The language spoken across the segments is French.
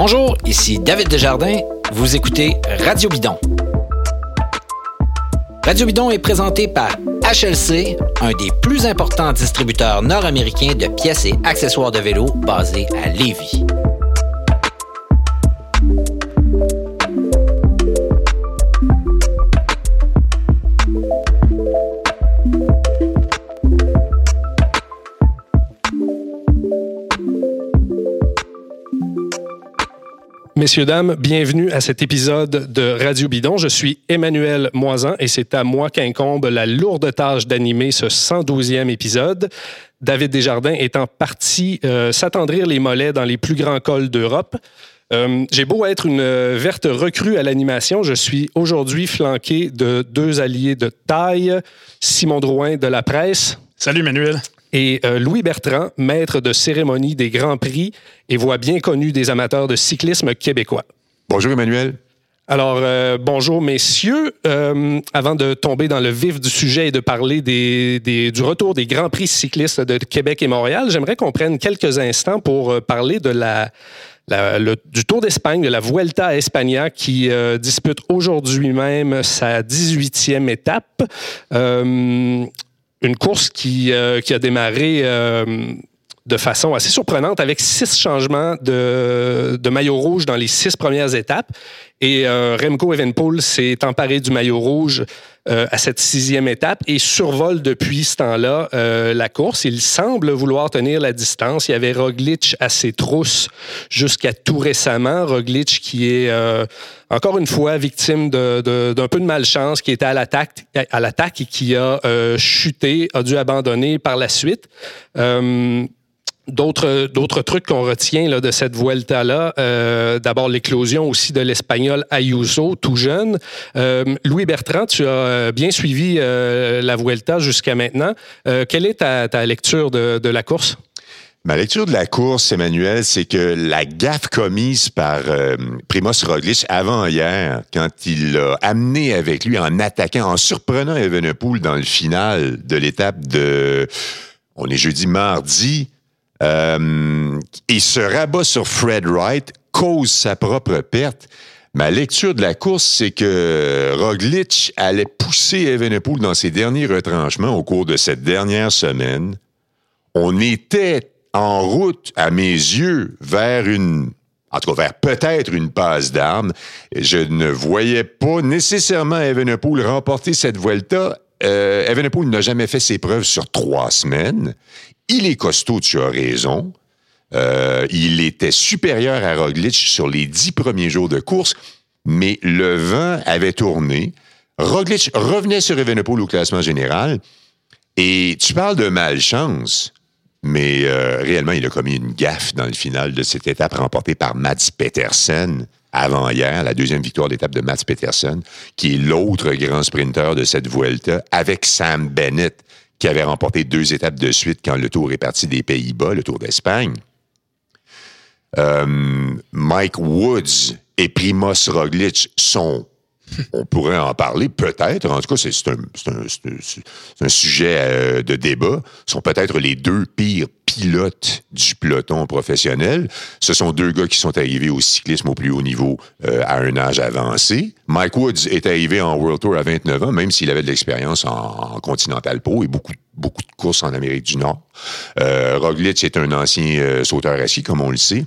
Bonjour, ici David Desjardins. Vous écoutez Radio Bidon. Radio Bidon est présenté par HLC, un des plus importants distributeurs nord-américains de pièces et accessoires de vélo basés à Lévis. Messieurs, dames, bienvenue à cet épisode de Radio Bidon. Je suis Emmanuel Moisan et c'est à moi qu'incombe la lourde tâche d'animer ce 112e épisode. David Desjardins étant parti euh, s'attendrir les mollets dans les plus grands cols d'Europe. Euh, J'ai beau être une verte recrue à l'animation, je suis aujourd'hui flanqué de deux alliés de taille, Simon Drouin de la presse. Salut Emmanuel et euh, Louis Bertrand, maître de cérémonie des Grands Prix et voix bien connue des amateurs de cyclisme québécois. Bonjour Emmanuel. Alors, euh, bonjour messieurs. Euh, avant de tomber dans le vif du sujet et de parler des, des, du retour des Grands Prix cyclistes de Québec et Montréal, j'aimerais qu'on prenne quelques instants pour parler de la, la, le, du Tour d'Espagne, de la Vuelta à España, qui euh, dispute aujourd'hui même sa 18e étape. Euh, une course qui, euh, a démarré euh, de façon assez surprenante avec six changements de, de, maillot rouge dans les six premières étapes. Et euh, Remco Evenpool s'est emparé du maillot rouge euh, à cette sixième étape et survole depuis ce temps-là euh, la course. Il semble vouloir tenir la distance. Il y avait Roglic à ses trousses jusqu'à tout récemment. Roglic qui est euh, encore une fois victime d'un de, de, peu de malchance, qui était à l'attaque à l'attaque et qui a euh, chuté, a dû abandonner par la suite. Euh, D'autres, d'autres trucs qu'on retient là, de cette Vuelta-là, euh, d'abord l'éclosion aussi de l'Espagnol Ayuso, tout jeune. Euh, Louis Bertrand, tu as bien suivi la Vuelta jusqu'à maintenant. Quelle est ta, ta lecture de, de, la course? Ma lecture de la course, Emmanuel, c'est que la gaffe commise par euh, Primoz Roglic avant hier, quand il l'a amené avec lui en attaquant, en surprenant Evenepoel dans le final de l'étape de... On est jeudi, mardi, euh, il se rabat sur Fred Wright, cause sa propre perte. Ma lecture de la course, c'est que Roglic allait pousser Evenepoel dans ses derniers retranchements au cours de cette dernière semaine. On était en route, à mes yeux, vers une, en tout cas vers peut-être une passe d'armes. Je ne voyais pas nécessairement Evenepoel remporter cette Vuelta. Euh, Evenepoel n'a jamais fait ses preuves sur trois semaines. Il est costaud, tu as raison. Euh, il était supérieur à Roglic sur les dix premiers jours de course, mais le vent avait tourné. Roglic revenait sur Evenepoel au classement général. Et tu parles de malchance, mais euh, réellement, il a commis une gaffe dans le final de cette étape remportée par Mats Petersen avant-hier, la deuxième victoire d'étape de Mats Petersen, qui est l'autre grand sprinter de cette Vuelta, avec Sam Bennett qui avait remporté deux étapes de suite quand le Tour est parti des Pays-Bas, le Tour d'Espagne. Euh, Mike Woods et Primoz Roglic sont, on pourrait en parler peut-être, en tout cas c'est un, un, un, sujet euh, de débat, sont peut-être les deux pires pilotes du peloton professionnel. Ce sont deux gars qui sont arrivés au cyclisme au plus haut niveau euh, à un âge avancé. Mike Woods est arrivé en World Tour à 29 ans, même s'il avait de l'expérience en, en Continental Pro et beaucoup, beaucoup de courses en Amérique du Nord. Euh, Roglic est un ancien euh, sauteur assis, comme on le sait.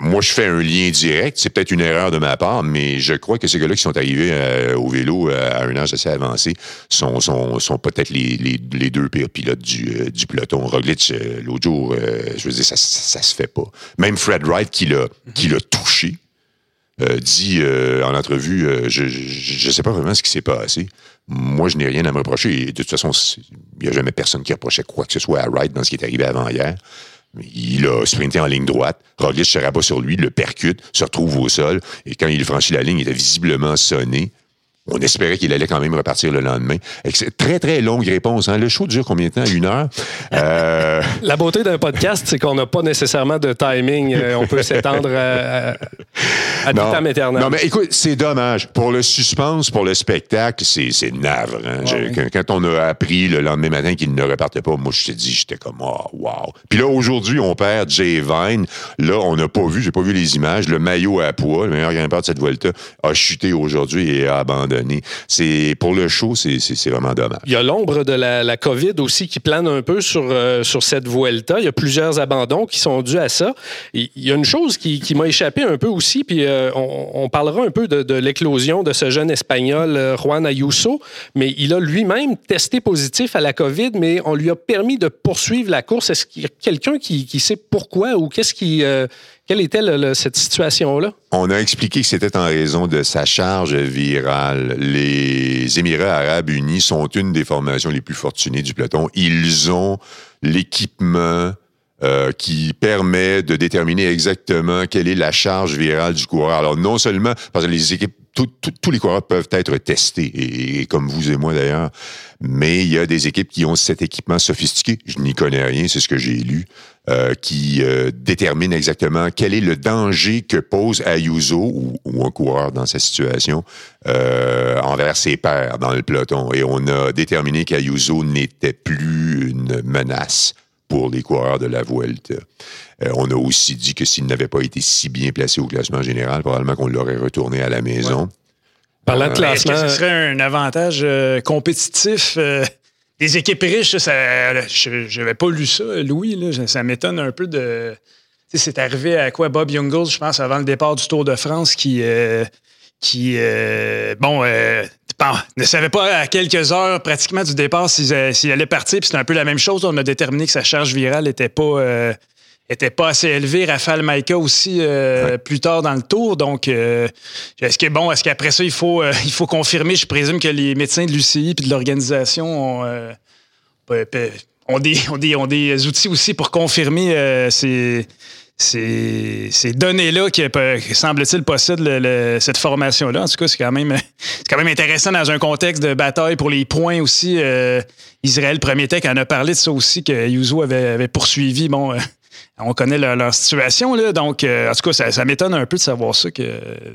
Moi, je fais un lien direct. C'est peut-être une erreur de ma part, mais je crois que ces gars-là qui sont arrivés euh, au vélo euh, à un âge assez avancé sont, sont, sont peut-être les, les, deux pires pilotes du, du peloton. Roglic, l'autre jour, je veux dire, ça, ça, ça, se fait pas. Même Fred Wright, qui l'a touché, euh, dit euh, en entrevue, euh, je ne sais pas vraiment ce qui s'est passé. Moi, je n'ai rien à me reprocher. De toute façon, il n'y a jamais personne qui reprochait quoi que ce soit à Wright dans ce qui est arrivé avant hier. Il a sprinté en ligne droite. Roglic se rabat sur lui, le percute, se retrouve au sol. Et quand il franchit la ligne, il était visiblement sonné. On espérait qu'il allait quand même repartir le lendemain. Très, très longue réponse. Hein. Le show dure combien de temps? Une heure? Euh... La beauté d'un podcast, c'est qu'on n'a pas nécessairement de timing. Euh, on peut s'étendre à... À non, aeternam. non, mais écoute, c'est dommage. Pour le suspense, pour le spectacle, c'est, c'est. Je- quand, quand on a appris le lendemain matin qu'il ne repartait pas, moi, je t'ai dit, j'étais comme, oh, wow. Puis là, aujourd'hui, on perd Jay Vine. Là, on n'a pas vu, j'ai pas vu les images. Le maillot à poids, le meilleur grimpeur de cette Vuelta, a chuté aujourd'hui et a abandonné. C'est, pour le show, c'est, vraiment dommage. Il y a l'ombre de la, COVID aussi qui plane un peu sur, euh, sur cette Vuelta. Il y a plusieurs abandons qui sont dus à ça. Il y a une chose qui, qui m'a échappé un peu aussi, puis euh, on, parlera un peu de, de l'éclosion de ce jeune Espagnol, euh, Juan Ayuso, mais il a lui-même testé positif à la COVID, mais on lui a permis de poursuivre la course. Est-ce qu'il y a quelqu'un qui, qui sait pourquoi ou qu'est-ce qui... euh, quelle était cette situation-là? On a expliqué que c'était en raison de sa charge virale. Les Émirats arabes unis sont une des formations les plus fortunées du peloton. Ils ont l'équipement euh, qui permet de déterminer exactement quelle est la charge virale du coureur. Alors, non seulement, parce que les équipes, tous les coureurs peuvent être testés, et, et comme vous et moi d'ailleurs, mais il y a des équipes qui ont cet équipement sophistiqué, je n'y connais rien, c'est ce que j'ai lu, euh, qui euh, détermine exactement quel est le danger que pose Ayuso ou, ou un coureur dans sa situation euh, envers ses pairs dans le peloton. Et on a déterminé qu'Ayuso n'était plus une menace pour les coureurs de la Vuelta. Euh, on a aussi dit que s'il n'avait pas été si bien placé au classement général, probablement qu'on l'aurait retourné à la maison. Parlant de Est-ce classement... que ce serait un avantage euh, compétitif euh, des équipes riches? Ça, je n'avais pas lu ça, Louis. là. ça m'étonne un peu de. Tu sais, C'est arrivé à quoi Bob Jungels, je pense, avant le départ du Tour de France, qui, euh, qui euh, bon, euh, bon, ne savait pas à quelques heures pratiquement du départ s'il euh, s'il allait partir. Puis c'était un peu la même chose. On a déterminé que sa charge virale n'était pas. euh, était pas assez élevée. Raphaël Maïka aussi euh, plus tard dans le tour. Donc, euh, est-ce que bon, est-ce qu'après ça, il faut, euh, il faut confirmer? Je présume que les médecins de l'UCI et de l'organisation ont, ont des, ont, des, ont des outils aussi pour confirmer ces, ces, ces données-là qui, qui semble-t-il, possèdent le- le- cette formation-là. En tout cas, c'est quand, même, quand même intéressant dans un contexte de bataille pour les points aussi. Israël Premier Tech en a parlé de ça aussi, que Yuzo avait, avait poursuivi. Bon, on connaît leur, leur situation, là. Donc, euh, en tout cas, ça, ça m'étonne un peu de savoir ça, que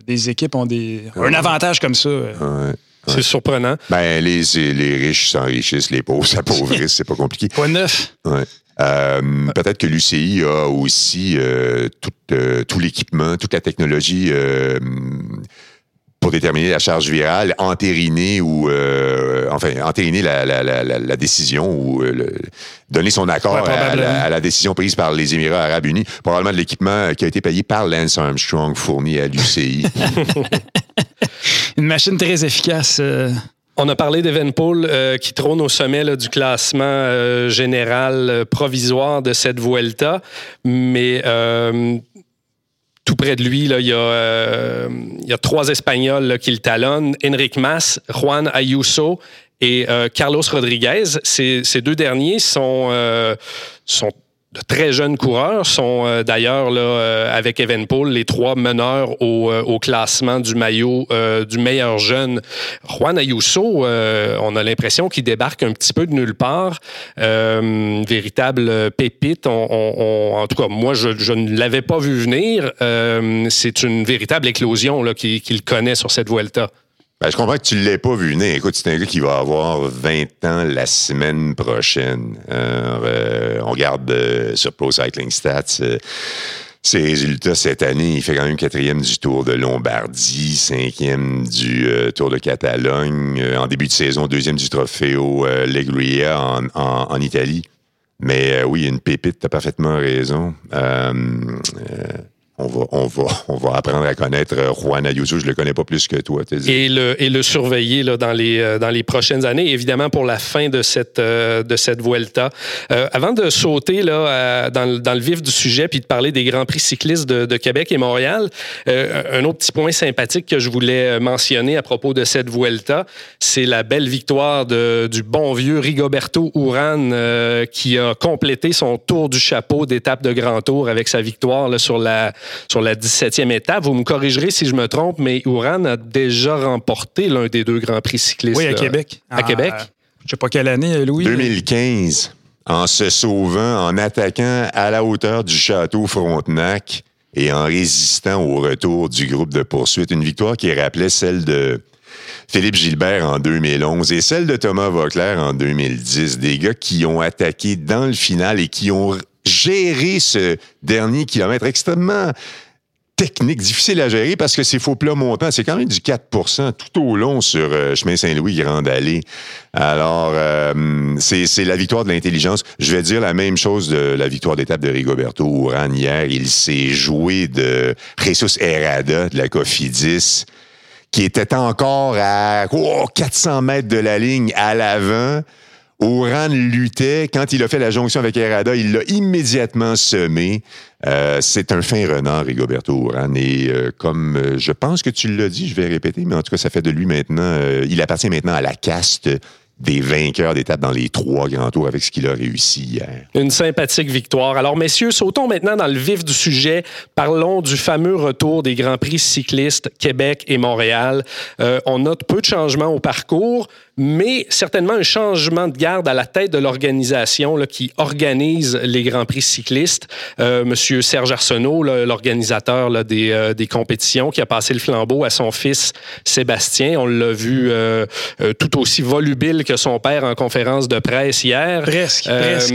des équipes ont des, un avantage comme ça. euh. Ouais. C'est surprenant. Ben, les, les riches s'enrichissent, les pauvres s'appauvrissent, c'est pas compliqué. Point neuf. Ouais. Euh, Peut-être que l'UCI a aussi euh, tout, euh, tout l'équipement, toute la technologie euh, pour déterminer la charge virale, entériner ou euh, enfin entériner la, la, la, la, la décision ou euh, le- donner son accord Ouais, à, la, à la décision prise par les Émirats arabes unis. Probablement de l'équipement qui a été payé par Lance Armstrong, fourni à l'UCI. Une machine très efficace. euh. On a parlé d'Evenpool euh, qui trône au sommet là, du classement euh, général euh, provisoire de cette Vuelta, mais euh, tout près de lui, il, y a, euh, il y a trois Espagnols là, qui le talonnent, Enric Mas, Juan Ayuso et euh, Carlos Rodriguez. Ces, ces deux derniers sont, euh, sont très jeunes coureurs, sont euh, d'ailleurs là, euh, avec Evenpool les trois meneurs au, euh, classement du maillot du meilleur jeune. Juan Ayuso, on a l'impression qu'il débarque un petit peu de nulle part. Véritable pépite. En tout cas, moi, je, ne l'avais pas vu venir. C'est une véritable éclosion qu'il connaît sur cette Vuelta. Ben, je comprends que tu ne l'aies pas vu venir. Écoute, c'est un gars qui va avoir 20 ans la semaine prochaine. Euh, on regarde euh, sur Pro Cycling Stats. euh, ses résultats cette année, il fait quand même quatrième du Tour de Lombardie, cinquième du Tour de Catalogne, en début de saison, deuxième du Trofeo Legria en, en- en Italie. Mais oui, une pépite, t'as parfaitement raison. On va, on, va, on va apprendre à connaître euh, Juan Ayuso. Je le connais pas plus que toi. et le, et le surveiller là, dans, les, euh, dans les prochaines années, évidemment pour la fin de cette, euh, de cette Vuelta. Euh, avant de sauter là, à- dans, dans le vif du sujet puis de parler des Grands Prix cyclistes de, de Québec et Montréal, euh, un autre petit point sympathique que je voulais mentionner à propos de cette Vuelta, c'est la belle victoire de, du bon vieux Rigoberto Urán euh, qui a complété son tour du chapeau d'étape de Grand Tour avec sa victoire là, sur la sur la 17e étape. Vous me corrigerez si je me trompe, mais Ouran a déjà remporté l'un des deux Grands Prix cyclistes. Oui, à là. Québec. À En, Québec? euh, je sais pas quelle année, Louis. 2015, en se sauvant, en attaquant à la hauteur du château Frontenac, et en résistant au retour du groupe de poursuite. Une victoire qui rappelait celle de Philippe Gilbert en 2011 et celle de Thomas Vauclair en 2010. Des gars qui ont attaqué dans le final et qui ont géré ce dernier kilomètre extrêmement technique, difficile à gérer parce que c'est faux plat montant. C'est quand même du 4% tout au long sur euh, chemin Saint-Louis, Grande Allée. Alors, euh, c'est la victoire de l'intelligence. Je vais dire la même chose de la victoire d'étape de Rigoberto Urán hier. Il s'est joué de Jesus Herrada de la Cofidis qui était encore à 400 mètres de la ligne à l'avant. Oran luttait. Quand il a fait la jonction avec Herada, il l'a immédiatement semé. Euh, c'est un fin renard, Rigoberto Oran. Et euh, comme euh, je pense que tu l'as dit, je vais répéter, mais en tout cas, ça fait de lui maintenant. il appartient maintenant à la caste des vainqueurs d'étape dans les trois grands tours avec ce qu'il a réussi hier. Une sympathique victoire. Alors, messieurs, sautons maintenant dans le vif du sujet. Parlons du fameux retour des Grands Prix cyclistes Québec et Montréal. Euh, on note peu de changements au parcours, mais certainement un changement de garde à la tête de l'organisation qui organise les Grands Prix cyclistes. Euh, Monsieur Serge Arsenault, l'organisateur des, euh, des, compétitions, qui a passé le flambeau à son fils Sébastien. On l'a vu euh, euh, tout aussi volubile que son père en conférence de presse hier. Presque, presque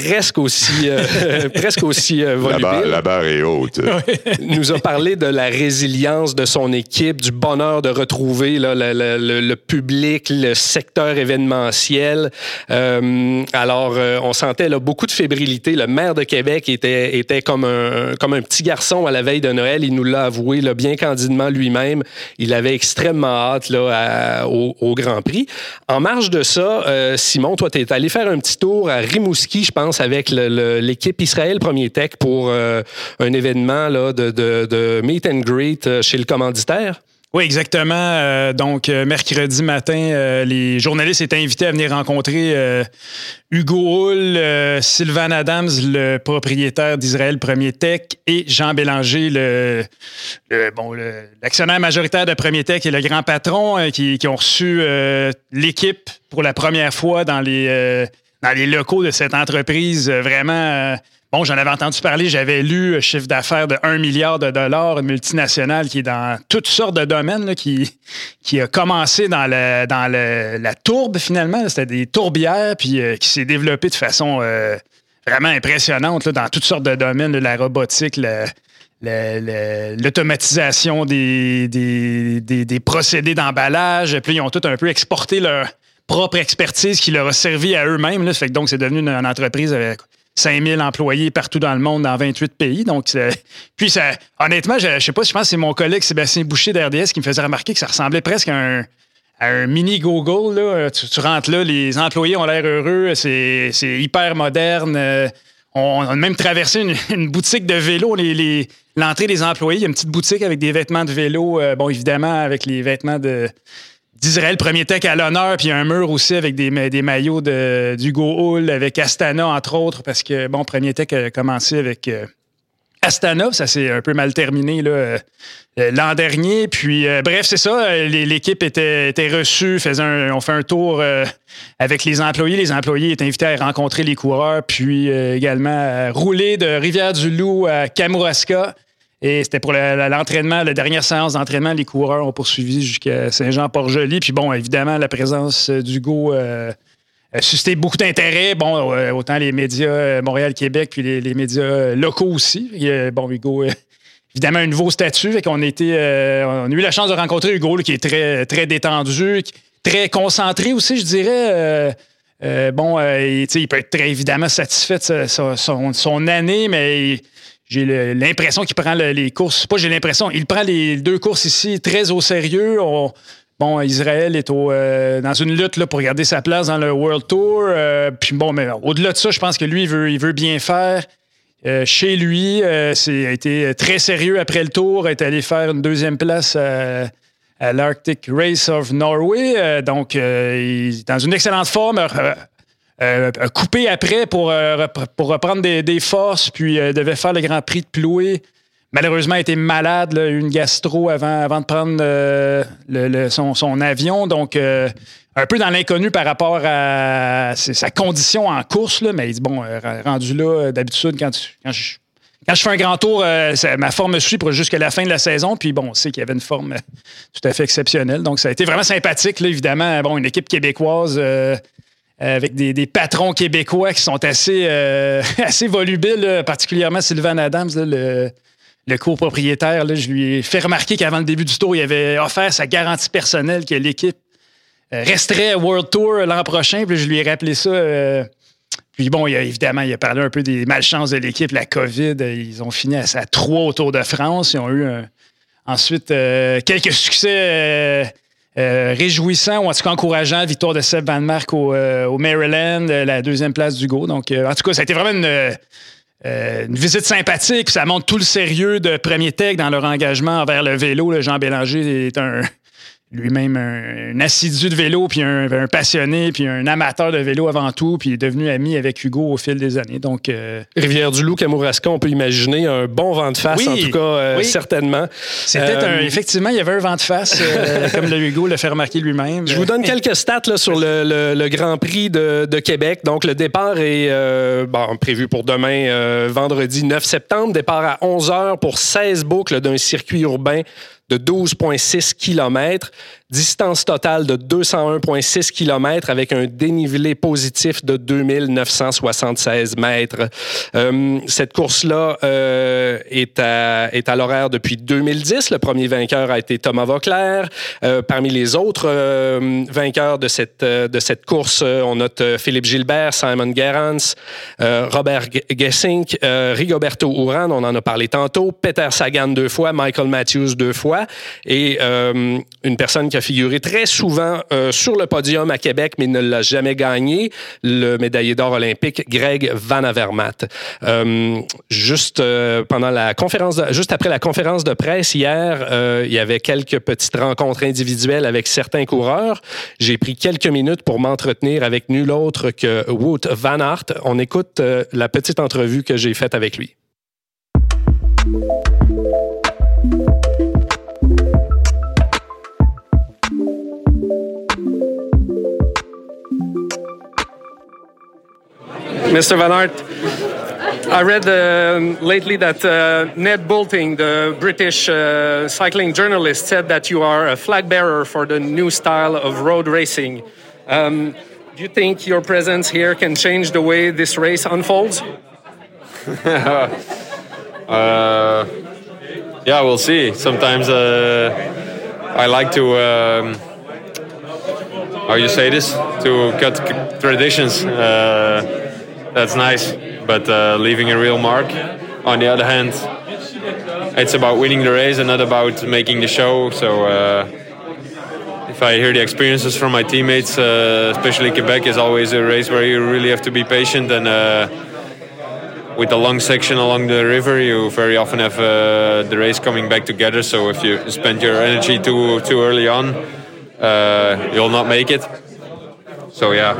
presque aussi, euh, presque aussi euh, volubile. La barre, est haute. nous a parlé de la résilience de son équipe, du bonheur de retrouver là, le, public, le secteur événementiel. Euh, alors, on sentait là, beaucoup de fébrilité. Le maire de Québec était, était comme, un, comme un petit garçon à la veille de Noël. Il nous l'a avoué là, bien candidement lui-même. Il avait extrêmement hâte là, au, Grand Prix. En marge de ça, Simon, toi, tu es allé faire un petit tour à Rimouski, je pense avec l'équipe Israël Premier Tech pour euh, un événement là, de, meet and greet euh, chez le commanditaire? Oui, exactement. Euh, donc, mercredi matin, les journalistes étaient invités à venir rencontrer Hugo Hull, Sylvain Adams, le propriétaire d'Israël Premier Tech, et Jean Bélanger, le, bon, l'actionnaire majoritaire de Premier Tech et le grand patron, qui, ont reçu l'équipe pour la première fois dans les dans les locaux de cette entreprise, euh, vraiment. Euh, bon, j'en avais entendu parler, j'avais lu un euh, chiffre d'affaires de 1 milliard de dollars, une multinationale qui est dans toutes sortes de domaines, qui, qui a commencé dans, le, dans la tourbe finalement. C'était des tourbières, puis qui s'est développée de façon vraiment impressionnante dans toutes sortes de domaines, la robotique, l'automatisation des, des, des, procédés d'emballage. Puis ils ont tout un peu exporté leur, propre expertise qui leur a servi à eux-mêmes. Fait que donc, c'est devenu une, entreprise avec 5000 employés partout dans le monde, dans 28 pays. Donc, puis, ça, honnêtement, je, sais pas, je pense que c'est mon collègue Sébastien Boucher d'RDS qui me faisait remarquer que ça ressemblait presque à un, mini Google. Là. Tu, rentres là, les employés ont l'air heureux, c'est hyper moderne. Euh, on, a même traversé une, boutique de vélo. L'entrée des employés, il y a une petite boutique avec des vêtements de vélo. Euh, bon, évidemment, avec les vêtements de, d'Israël Premier Tech à l'honneur, puis un mur aussi avec des, maillots d'Hugo Hull, avec Astana, entre autres, parce que, bon, Premier Tech a commencé avec euh, Astana, ça s'est un peu mal terminé euh, l'an dernier. Puis, euh, bref, c'est ça, l'équipe était, était reçue, faisait on fait un tour avec les employés. Les employés étaient invités à rencontrer les coureurs, puis également à rouler de Rivière-du-Loup à Kamouraska. Et c'était pour l'entraînement, la dernière séance d'entraînement, les coureurs ont poursuivi jusqu'à Saint-Jean-Port-Joli. Puis bon, évidemment, la présence d'Hugo euh, a suscité beaucoup d'intérêt. Bon, euh, autant les médias euh, Montréal-Québec, puis les, médias locaux aussi. bon, Hugo, évidemment, un nouveau statut. Fait qu'on on a eu la chance de rencontrer Hugo, qui est très, très détendu, très concentré aussi, je dirais. bon, il peut être très évidemment satisfait de son année, mais j'ai l'impression qu'il prend les courses. Pas j'ai l'impression, il prend les deux courses ici très au sérieux. bon, Israël est euh, dans une lutte là, pour garder sa place dans le World Tour. Euh, puis bon, mais au-delà de ça, je pense que lui, il veut, bien faire. Euh, chez lui, c'est a été très sérieux après le tour, est allé faire une deuxième place à, l'Arctic Race of Norway. donc, il est dans une excellente forme euh, coupé après pour, euh, pour reprendre des, forces, puis euh, devait faire le Grand Prix de Ploué. Malheureusement, il était malade, une gastro avant, de prendre son, avion. Donc, un peu dans l'inconnu par rapport à sa condition en course. Là, mais il dit, bon, rendu là, d'habitude, quand, quand, quand je fais un grand tour, ma forme me suit jusqu'à la fin de la saison. Puis bon, on sait qu'il y avait une forme tout à fait exceptionnelle. Donc, ça a été vraiment sympathique, là, évidemment. Bon, une équipe québécoise avec des, patrons québécois qui sont assez, assez volubiles, particulièrement Sylvain Adams, le, le copropriétaire. je lui ai fait remarquer qu'avant le début du tour, il avait offert sa garantie personnelle que l'équipe resterait à World Tour l'an prochain. Puis je lui ai rappelé ça. Euh, puis bon, il a, évidemment, il a parlé un peu des malchances de l'équipe, la COVID. Ils ont fini à, sa trois au Tour de France. Ils ont eu ensuite euh, quelques succès euh, réjouissants ou en tout cas encourageants. Victoire de Seb Van Mark au, Maryland, la deuxième place du Go. Donc, en tout cas, ça a été vraiment une, une visite sympathique. Ça montre tout le sérieux de Premier Tech dans leur engagement envers le vélo. Le Jean Bélanger est un lui-même un, assidu de vélo, puis un, passionné, puis un amateur de vélo avant tout, puis il est devenu ami avec Hugo au fil des années. Donc, euh, Rivière-du-Loup, Kamouraska, on peut imaginer un bon vent de face, en tout cas, euh, certainement. C'était un, euh, effectivement, il y avait un vent de face, comme le Hugo l'a fait remarquer lui-même. Je vous donne quelques stats là, sur le, Grand Prix de, Québec. Donc, le départ est bon, prévu pour demain, vendredi 9 septembre. Départ à 11 h pour 16 boucles d'un circuit urbain de 12,6 km distance totale de 201,6 km avec un dénivelé positif de 2976 mètres. Euh, cette course-là euh, est à, est à l'horaire depuis 2010. Le premier vainqueur a été Thomas Vauclair. Euh, parmi les autres euh, vainqueurs de cette, euh, de cette course, on note Philippe Gilbert, Simon Gerrans, Robert Gessink, Rigoberto Urán, on en a parlé tantôt, Peter Sagan deux fois, Michael Matthews deux fois, et une personne qui a figuré très souvent euh, sur le podium à Québec, mais ne l'a jamais gagné, le médaillé d'or olympique Greg Van Avermaet. Euh, juste euh, pendant la conférence, juste après la conférence de presse hier, il y avait quelques petites rencontres individuelles avec certains coureurs. J'ai pris quelques minutes pour m'entretenir avec nul autre que Wout Van Aert. On écoute la petite entrevue que j'ai faite avec lui. Mr. Van Aert, I read uh, lately that uh, Ned Bolting, the British uh, cycling journalist, said that you are a flag bearer for the new style of road racing. Um, do you think your presence here can change the way this race unfolds? Uh, yeah, we'll see. Sometimes uh, I like to. Um, how you say this? To cut traditions. That's nice, but uh, leaving a real mark. On the other hand, it's about winning the race and not about making the show. So uh, if I hear the experiences from my teammates, uh, especially Quebec is always a race where you really have to be patient and. Uh, with a long section along the river, you very often have uh, the race coming back together. So if you spend your energy too too early on, uh, you'll not make it. So yeah,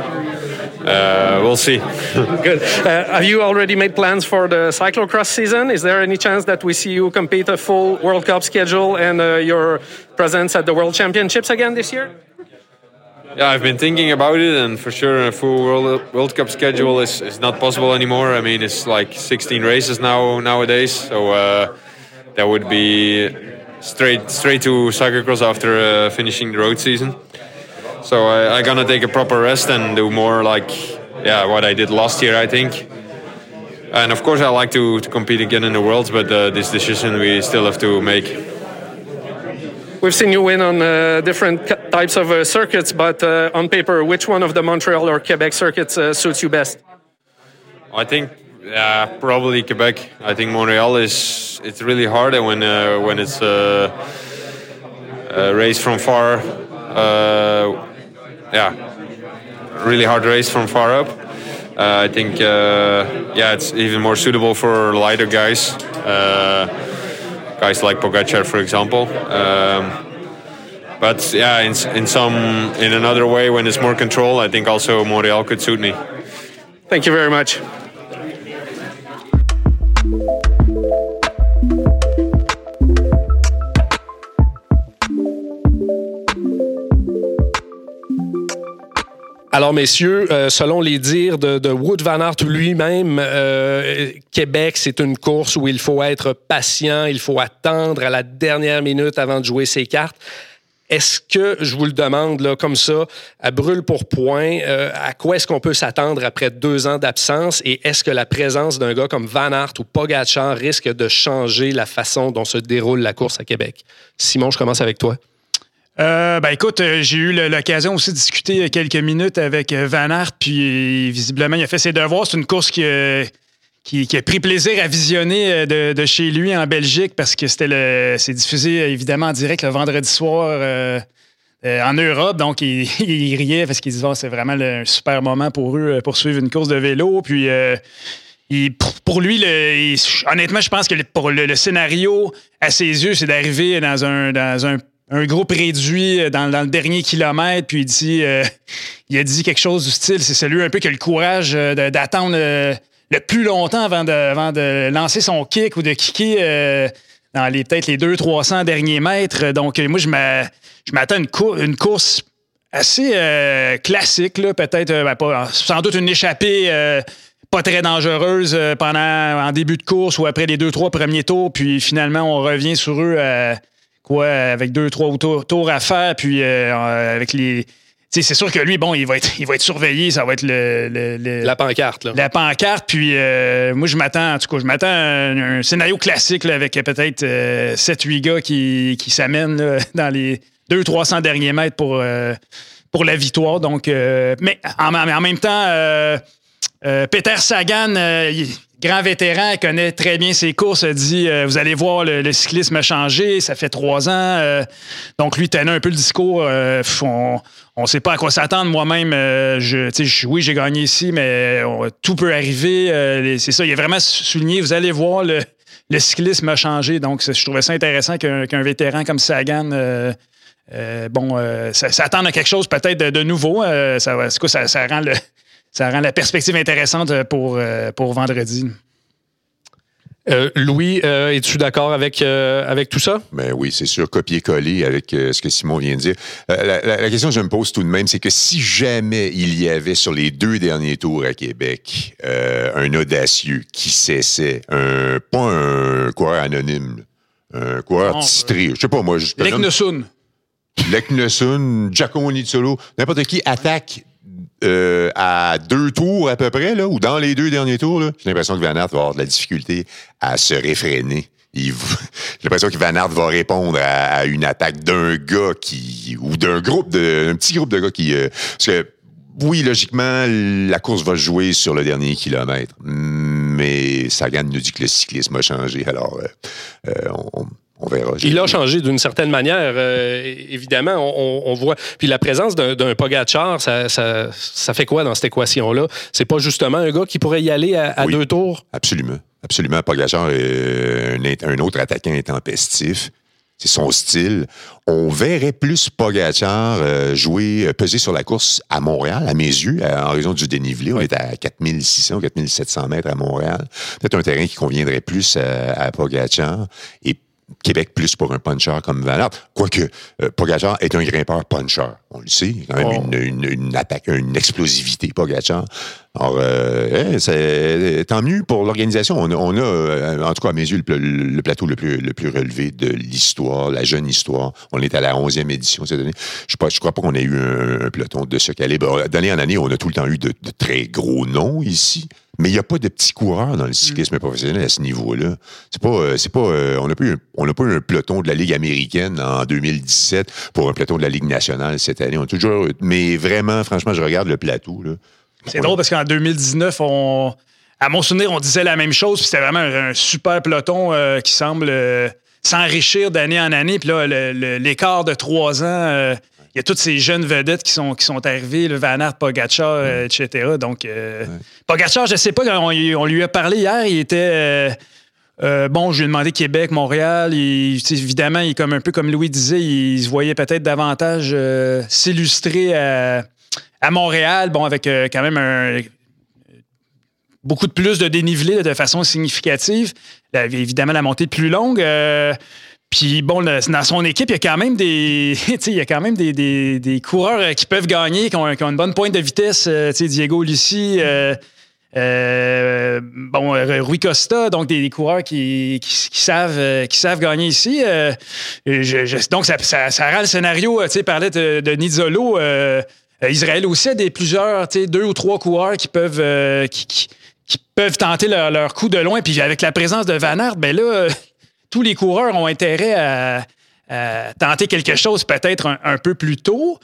we'll see. Good. Uh, have you already made plans for the cyclocross season? Is there any chance that we see you compete a full World Cup schedule and uh, your presence at the World Championships again this year? Yeah, I've been thinking about it, and for sure, a full World, World Cup schedule is, is not possible anymore. I mean, it's like 16 races now nowadays, so uh, that would be straight straight to cyclocross after uh, finishing the road season. So I, I gonna take a proper rest and do more like yeah what I did last year I think. And of course I like to, to compete again in the worlds, but uh, this decision we still have to make. We've seen you win on uh, different types of uh, circuits, but uh, on paper, which one of the Montreal or Quebec circuits uh, suits you best? I think yeah, probably Quebec. I think Montreal is it's really hard when uh, when it's a race from far yeah, really hard race from far up. Uh, I think uh, yeah, it's even more suitable for lighter guys, uh, guys like Pogacar, for example. Um, but yeah, in, in some in another way, when it's more control, I think also Montreal could suit me. Thank you very much. Alors, messieurs, euh, selon les dires de, Wood Van Aert lui-même, euh, Québec, c'est une course où il faut être patient, il faut attendre à la dernière minute avant de jouer ses cartes. Est-ce que, je vous le demande là, comme ça, à brûle pour point, euh, à quoi est-ce qu'on peut s'attendre après deux ans d'absence? Et est-ce que la présence d'un gars comme Van Aert ou Pogacar risque de changer la façon dont se déroule la course à Québec? Simon, je commence avec toi. Euh, ben écoute, euh, j'ai eu l'occasion aussi de discuter quelques minutes avec euh, Van Aert, puis visiblement, il a fait ses devoirs. C'est une course qui, qui, a pris plaisir à visionner de, chez lui en Belgique parce que c'était c'est diffusé évidemment en direct le vendredi soir en Europe. Donc, il, riait parce qu'il disait oh, c'est vraiment un super moment pour eux pour suivre une course de vélo. Puis. pour lui, honnêtement, je pense que pour le, scénario, à ses yeux, c'est d'arriver dans un un groupe réduit euh, dans, le dernier kilomètre, puis il dit, euh, il a dit quelque chose du style, c'est celui un peu qui a le courage euh, d'attendre le plus longtemps avant de, de lancer son kick ou de kicker dans les peut-être les 200-300 derniers mètres. Donc, moi, je m'attends à une, une, course assez classique, peut-être, ben, sans doute une échappée pas très dangereuse pendant en début de course ou après les deux, trois premiers tours, puis finalement, on revient sur eux quoi, avec deux, trois tours à faire, puis euh, avec les. c'est sûr que lui, bon, il va être, il va être surveillé, ça va être le. la pancarte, là. La pancarte, puis euh, moi, je m'attends, en tout cas, je m'attends à un, scénario classique avec peut-être 7-8 euh, gars qui, qui s'amènent dans les 200-300 derniers mètres pour, pour la victoire. Donc, mais en, en, même temps, Peter Sagan, grand vétéran, connaît très bien ses courses, dit euh, Vous allez voir, le, cyclisme a changé, ça fait trois ans. Euh, donc, lui tenait un peu le discours euh, on ne sait pas à quoi s'attendre. Moi-même, oui, j'ai gagné ici, mais tout peut arriver. c'est ça, il a vraiment souligné Vous allez voir, le, cyclisme a changé. Donc, je trouvais ça intéressant qu'un vétéran comme Sagan. bon, s'attendre à quelque chose peut-être de, nouveau. ça rend le, ça rend la perspective intéressante euh, pour, euh, pour vendredi. Euh, Louis, es-tu d'accord avec, avec tout ça? Ben oui, c'est sûr, copier-coller avec ce que Simon vient de dire. La, question que je me pose tout de même, c'est que si jamais il y avait sur les deux derniers tours à Québec un audacieux qui cessait, un, pas un coureur anonyme, un coureur titré, je sais pas moi. Leknesun. Leknesun, Giacomo Solo, n'importe qui attaque euh, à deux tours à peu près, là, ou dans les deux derniers tours, j'ai l'impression que Van Aert va avoir de la difficulté à se réfréner. J'ai l'impression que Van Aert va répondre à, une attaque d'un gars qui ou d'un groupe de un petit groupe de gars qui euh, parce que oui, logiquement, la course va jouer sur le dernier kilomètre, mais Sagan nous dit que le cyclisme a changé. Alors, euh, on, il a changé d'une certaine manière, euh, évidemment. On, voit. Puis la présence d'un Pogachar, ça, ça, fait quoi dans cette équation-là? C'est pas justement un gars qui pourrait y aller à, deux tours? Absolument. Absolument. Pogachar est un, autre attaquant intempestif. C'est son style. On verrait plus Pogachar euh, jouer, euh, peser sur la course à Montréal, à mes yeux, en raison du dénivelé. On est à 4600 ou 4700 mètres à Montréal. Peut-être un terrain qui conviendrait plus à, à Pogachar. Et Québec plus pour un puncher comme Van Quoique, euh, Pogacar est un grimpeur puncher. On le sait. Il a quand même oh. une, attaque, une explosivité, Pogacar. Alors, euh, eh, tant mieux pour l'organisation. On a, euh, en tout cas, à mes yeux, le, plateau le plus, le plus relevé de l'histoire, la jeune histoire. On est à la 11e édition cette année. Je ne crois pas qu'on ait eu un, peloton de ce calibre. D'année en année, on a tout le temps eu de très gros noms ici. Mais il n'y a pas de petits coureurs dans le cyclisme professionnel à ce niveau-là. C'est pas, euh, c'est pas, euh, on n'a pas, eu, on a pas eu un peloton de la Ligue américaine en 2017 pour un peloton de la Ligue nationale cette année. On a toujours, mais vraiment, franchement, je regarde le plateau. C'est drôle parce qu'en 2019, on, à mon souvenir, on disait la même chose. Puis c'était vraiment un, super peloton euh, qui semble s'enrichir d'année en année. Puis là, l'écart de trois ans y a toutes ces jeunes vedettes qui sont, qui sont arrivées, le Van Aert, Pogacar, euh, etc. Donc, euh, Pogacar, je ne sais pas, on, on, lui a parlé hier, il était... Euh, bon, je lui ai demandé Québec, Montréal. évidemment, il est comme un peu comme Louis disait, il se voyait peut-être davantage s'illustrer à, Montréal, bon, avec quand même un, beaucoup de plus de dénivelé de façon significative. évidemment, la montée plus longue. Puis bon, dans son équipe, il y a quand même des, il y a quand même des, des, des, coureurs qui peuvent gagner, qui ont, qui ont, une bonne pointe de vitesse. sais Diego Lucie, euh, bon, euh, Rui Costa, donc des, coureurs qui, qui, savent, euh, qui savent gagner ici. donc, ça, ça, le scénario. Tu parlais de, de Nizolo. Israël aussi a des plusieurs, tu deux ou trois coureurs qui peuvent, qui, peuvent tenter leur, coup de loin. Puis avec la présence de Van Aert, ben là, tous les coureurs ont intérêt à, tenter quelque chose peut-être un, peu plus tôt.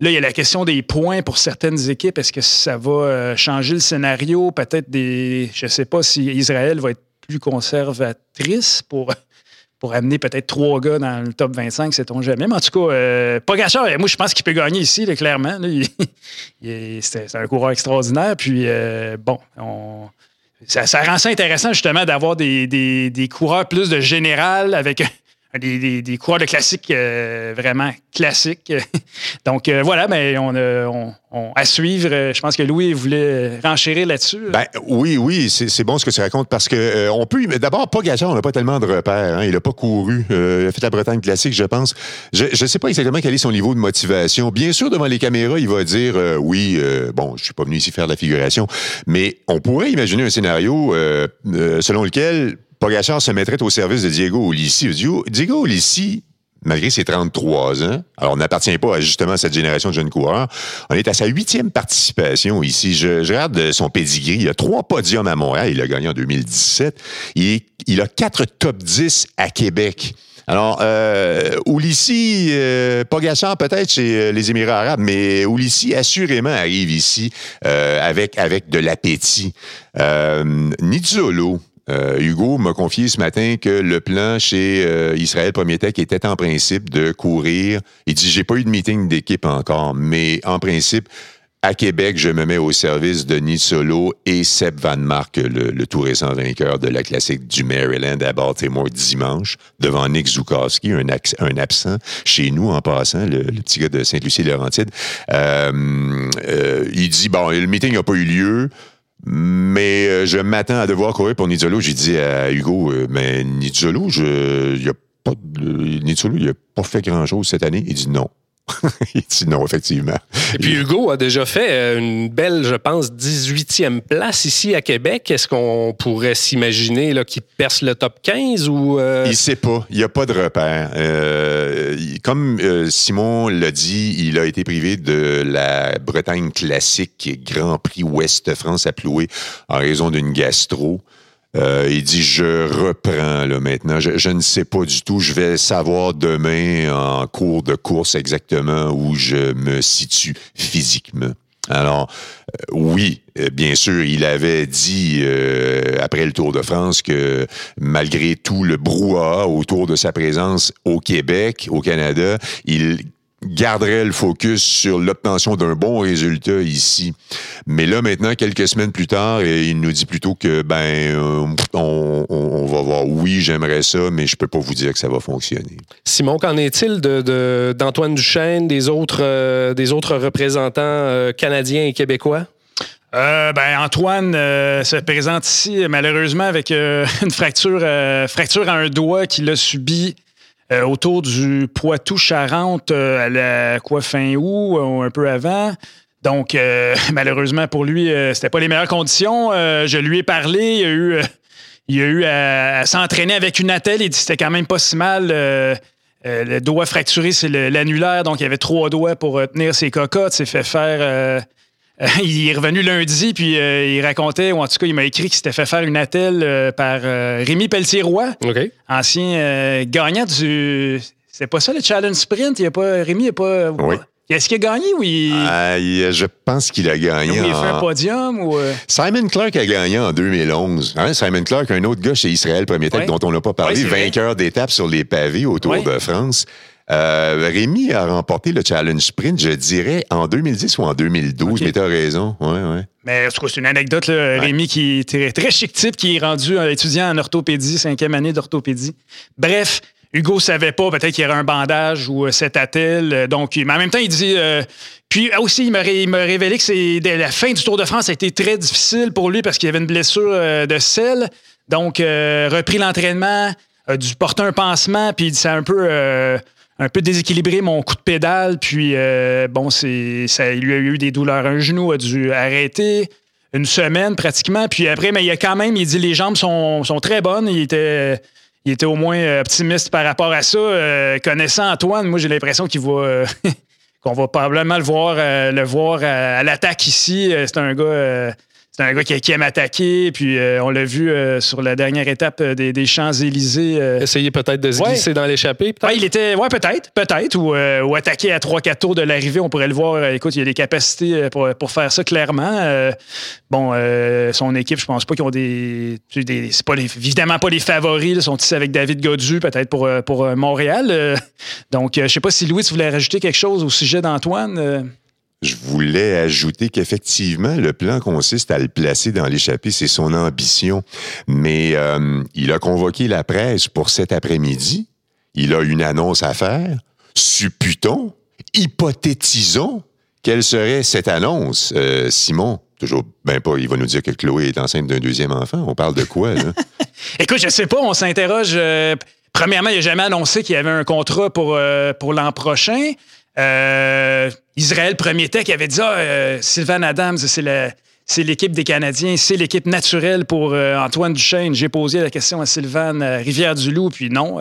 Là, il y a la question des points pour certaines équipes. Est-ce que ça va euh, changer le scénario? Peut-être des. Je ne sais pas si Israël va être plus conservatrice pour, pour amener peut-être trois gars dans le top 25, sait-on jamais. Mais en tout cas, euh, Pogacar, moi, je pense qu'il peut gagner ici, clairement. c'est un coureur extraordinaire. Puis, euh, bon, ça, rend ça intéressant, justement, d'avoir des, des, des, coureurs plus de général avec des, des, coureurs de classique euh, vraiment classiques. Donc euh, voilà, mais on, on, à suivre. Euh, je pense que Louis voulait renchérir là-dessus. Ben, oui, oui, c'est bon ce que tu racontes parce que on peut. D'abord, pas on n'a pas tellement de repères. Hein, il n'a pas couru. il a fait la Bretagne classique, je pense. Je ne sais pas exactement quel est son niveau de motivation. Bien sûr, devant les caméras, il va dire oui, bon, je suis pas venu ici faire de la figuration, mais on pourrait imaginer un scénario selon lequel Pogachar se mettrait au service de Diego Ulissi. Diego Ulissi, malgré ses 33 ans, alors on n'appartient pas à justement cette génération de jeunes coureurs, on est à sa huitième participation ici. Je, regarde son pedigree. Il a trois podiums à Montréal. Il a gagné en 2017. Il, a quatre top 10 à Québec. Alors, euh, Ulissi, euh, peut-être chez euh, les Émirats arabes, mais Ulissi assurément arrive ici euh, avec, de l'appétit. Euh, euh, Hugo m'a confié ce matin que le plan chez euh, Israël Premier Tech était en principe de courir. Il dit j'ai pas eu de meeting d'équipe encore, mais en principe à Québec, je me mets au service de Solo et Seb Van Mark, le, tout récent vainqueur de la classique du Maryland à Baltimore dimanche, devant Nick Zukowski, un, absent chez nous en passant, le, petit gars de Sainte-Lucie-Laurentide. Euh, il dit, bon, le meeting n'a pas eu lieu. Mais euh, je m'attends à devoir courir pour Nizzolo. J'ai dit à Hugo, euh, mais Nizzolo, je, y a pas il n'a pas fait grand-chose cette année. Il dit non. il dit non, effectivement. Et puis Hugo a déjà fait euh, une belle, je pense, 18e place ici à Québec. Est-ce qu'on pourrait s'imaginer qu'il perce le top 15 ou. Euh? Il sait pas. Il n'y a pas de repère. Euh, comme Simon l'a dit, il a été privé de la Bretagne classique Grand Prix Ouest France à Ploué en raison d'une gastro. Euh, il dit je reprends là maintenant. Je, ne sais pas du tout. Je vais savoir demain en cours de course exactement où je me situe physiquement. Alors, euh, oui, euh, bien sûr, il avait dit après le Tour de France que malgré tout le brouhaha autour de sa présence au Québec, au Canada, il garderait le focus sur l'obtention d'un bon résultat ici. Mais là, maintenant, quelques semaines plus tard, il nous dit plutôt que, ben, euh, on, va voir, oui, j'aimerais ça, mais je peux pas vous dire que ça va fonctionner. Simon, qu'en est-il d'Antoine Duchesne, des autres, euh, des autres représentants euh, canadiens et québécois? ben Antoine se présente ici malheureusement avec une fracture, fracture à un doigt qu'il a subi euh, autour du Poitou-Charentes euh, à la quoi, fin août ou un peu avant. Donc, euh, malheureusement pour lui, c'était pas les meilleures conditions. je lui ai parlé. Il a eu, il a eu à, s'entraîner avec une attelle. Il dit c'était quand même pas si mal. le doigt fracturé, c'est l'annulaire. Donc, il y avait trois doigts pour tenir ses cocottes. s'est fait faire il est revenu lundi, puis euh, il racontait, ou en tout cas, il m'a écrit qu'il s'était fait faire une attelle euh, par euh, Rémi Pelletier-Roy, ancien gagnant du. C'est pas ça le challenge sprint? Il y a pas, Rémi n'est pas. Oui. Est-ce qu'il a gagné ou il. je pense qu'il a gagné. il a fait un podium ou. Simon Clark a gagné en 2011. Hein? Simon Clark, un autre gars chez Israël, premier tête dont on n'a pas parlé, vainqueur d'étape sur les pavés au Tour de France. Euh, Rémi a remporté le Challenge Sprint, je dirais, en 2010 ou en 2012, mais tu as raison. Ouais, ouais. Mais c'est une anecdote, là, Rémi, qui est très, chic type, qui est rendu étudiant en orthopédie, cinquième année d'orthopédie. Bref, Hugo savait pas, peut-être qu'il y aurait un bandage ou cet euh, attel. Euh, donc, mais en même temps, il dit. puis aussi, il m'a, révélé que c'est la fin du Tour de France a été très difficile pour lui parce qu'il avait une blessure de sel. Donc, repris l'entraînement, a dû porter un pansement, puis ça a un peu, euh, un peu déséquilibré mon coup de pédale. Puis, euh, bon, c'est, ça, il lui a eu des douleurs. Un genou a dû arrêter une semaine pratiquement. Puis après, mais il a quand même, il dit les jambes sont, très bonnes. Il était, au moins optimiste par rapport à ça. Euh, connaissant Antoine, moi, j'ai l'impression qu'il va. qu'on va probablement le voir, euh, le voir à, l'attaque ici. C'est un gars. C'est un gars qui, qui aime attaquer, puis euh, on l'a vu euh, sur la dernière étape euh, des, des Champs-Élysées. euh, Essayer peut-être de se Ouais. glisser dans l'échappée, peut-être? Ouais, il était. Ouais, peut-être, peut-être. Ou, ou attaquer à 3-4 tours de l'arrivée, on pourrait le voir. Écoute, il y a des capacités pour, pour faire ça clairement. Bon, son équipe, je pense pas qu'ils ont des. des c'est pas les- évidemment pas les favoris. Ils sont ici avec David Godu, peut-être pour, pour Montréal. Donc, je sais pas si Louis, tu voulais rajouter quelque chose au sujet d'Antoine. Je voulais ajouter qu'effectivement, le plan consiste à le placer dans l'échappée, c'est son ambition. Mais euh, il a convoqué la presse pour cet après-midi. Il a une annonce à faire. Supputons, hypothétisons, quelle serait cette annonce, Euh, Simon? Toujours, ben pas, il va nous dire que Chloé est enceinte d'un deuxième enfant. On parle de quoi, là? Écoute, je sais pas, on s'interroge. euh, premièrement, il n'a jamais annoncé qu'il y avait un contrat pour l'an prochain. Euh, Israël Premier Tech avait dit ah, euh, Sylvain Adams, c'est l'équipe des Canadiens, c'est l'équipe naturelle pour euh, Antoine Duchesne. J'ai posé la question à Sylvain Rivière-du-Loup, puis non,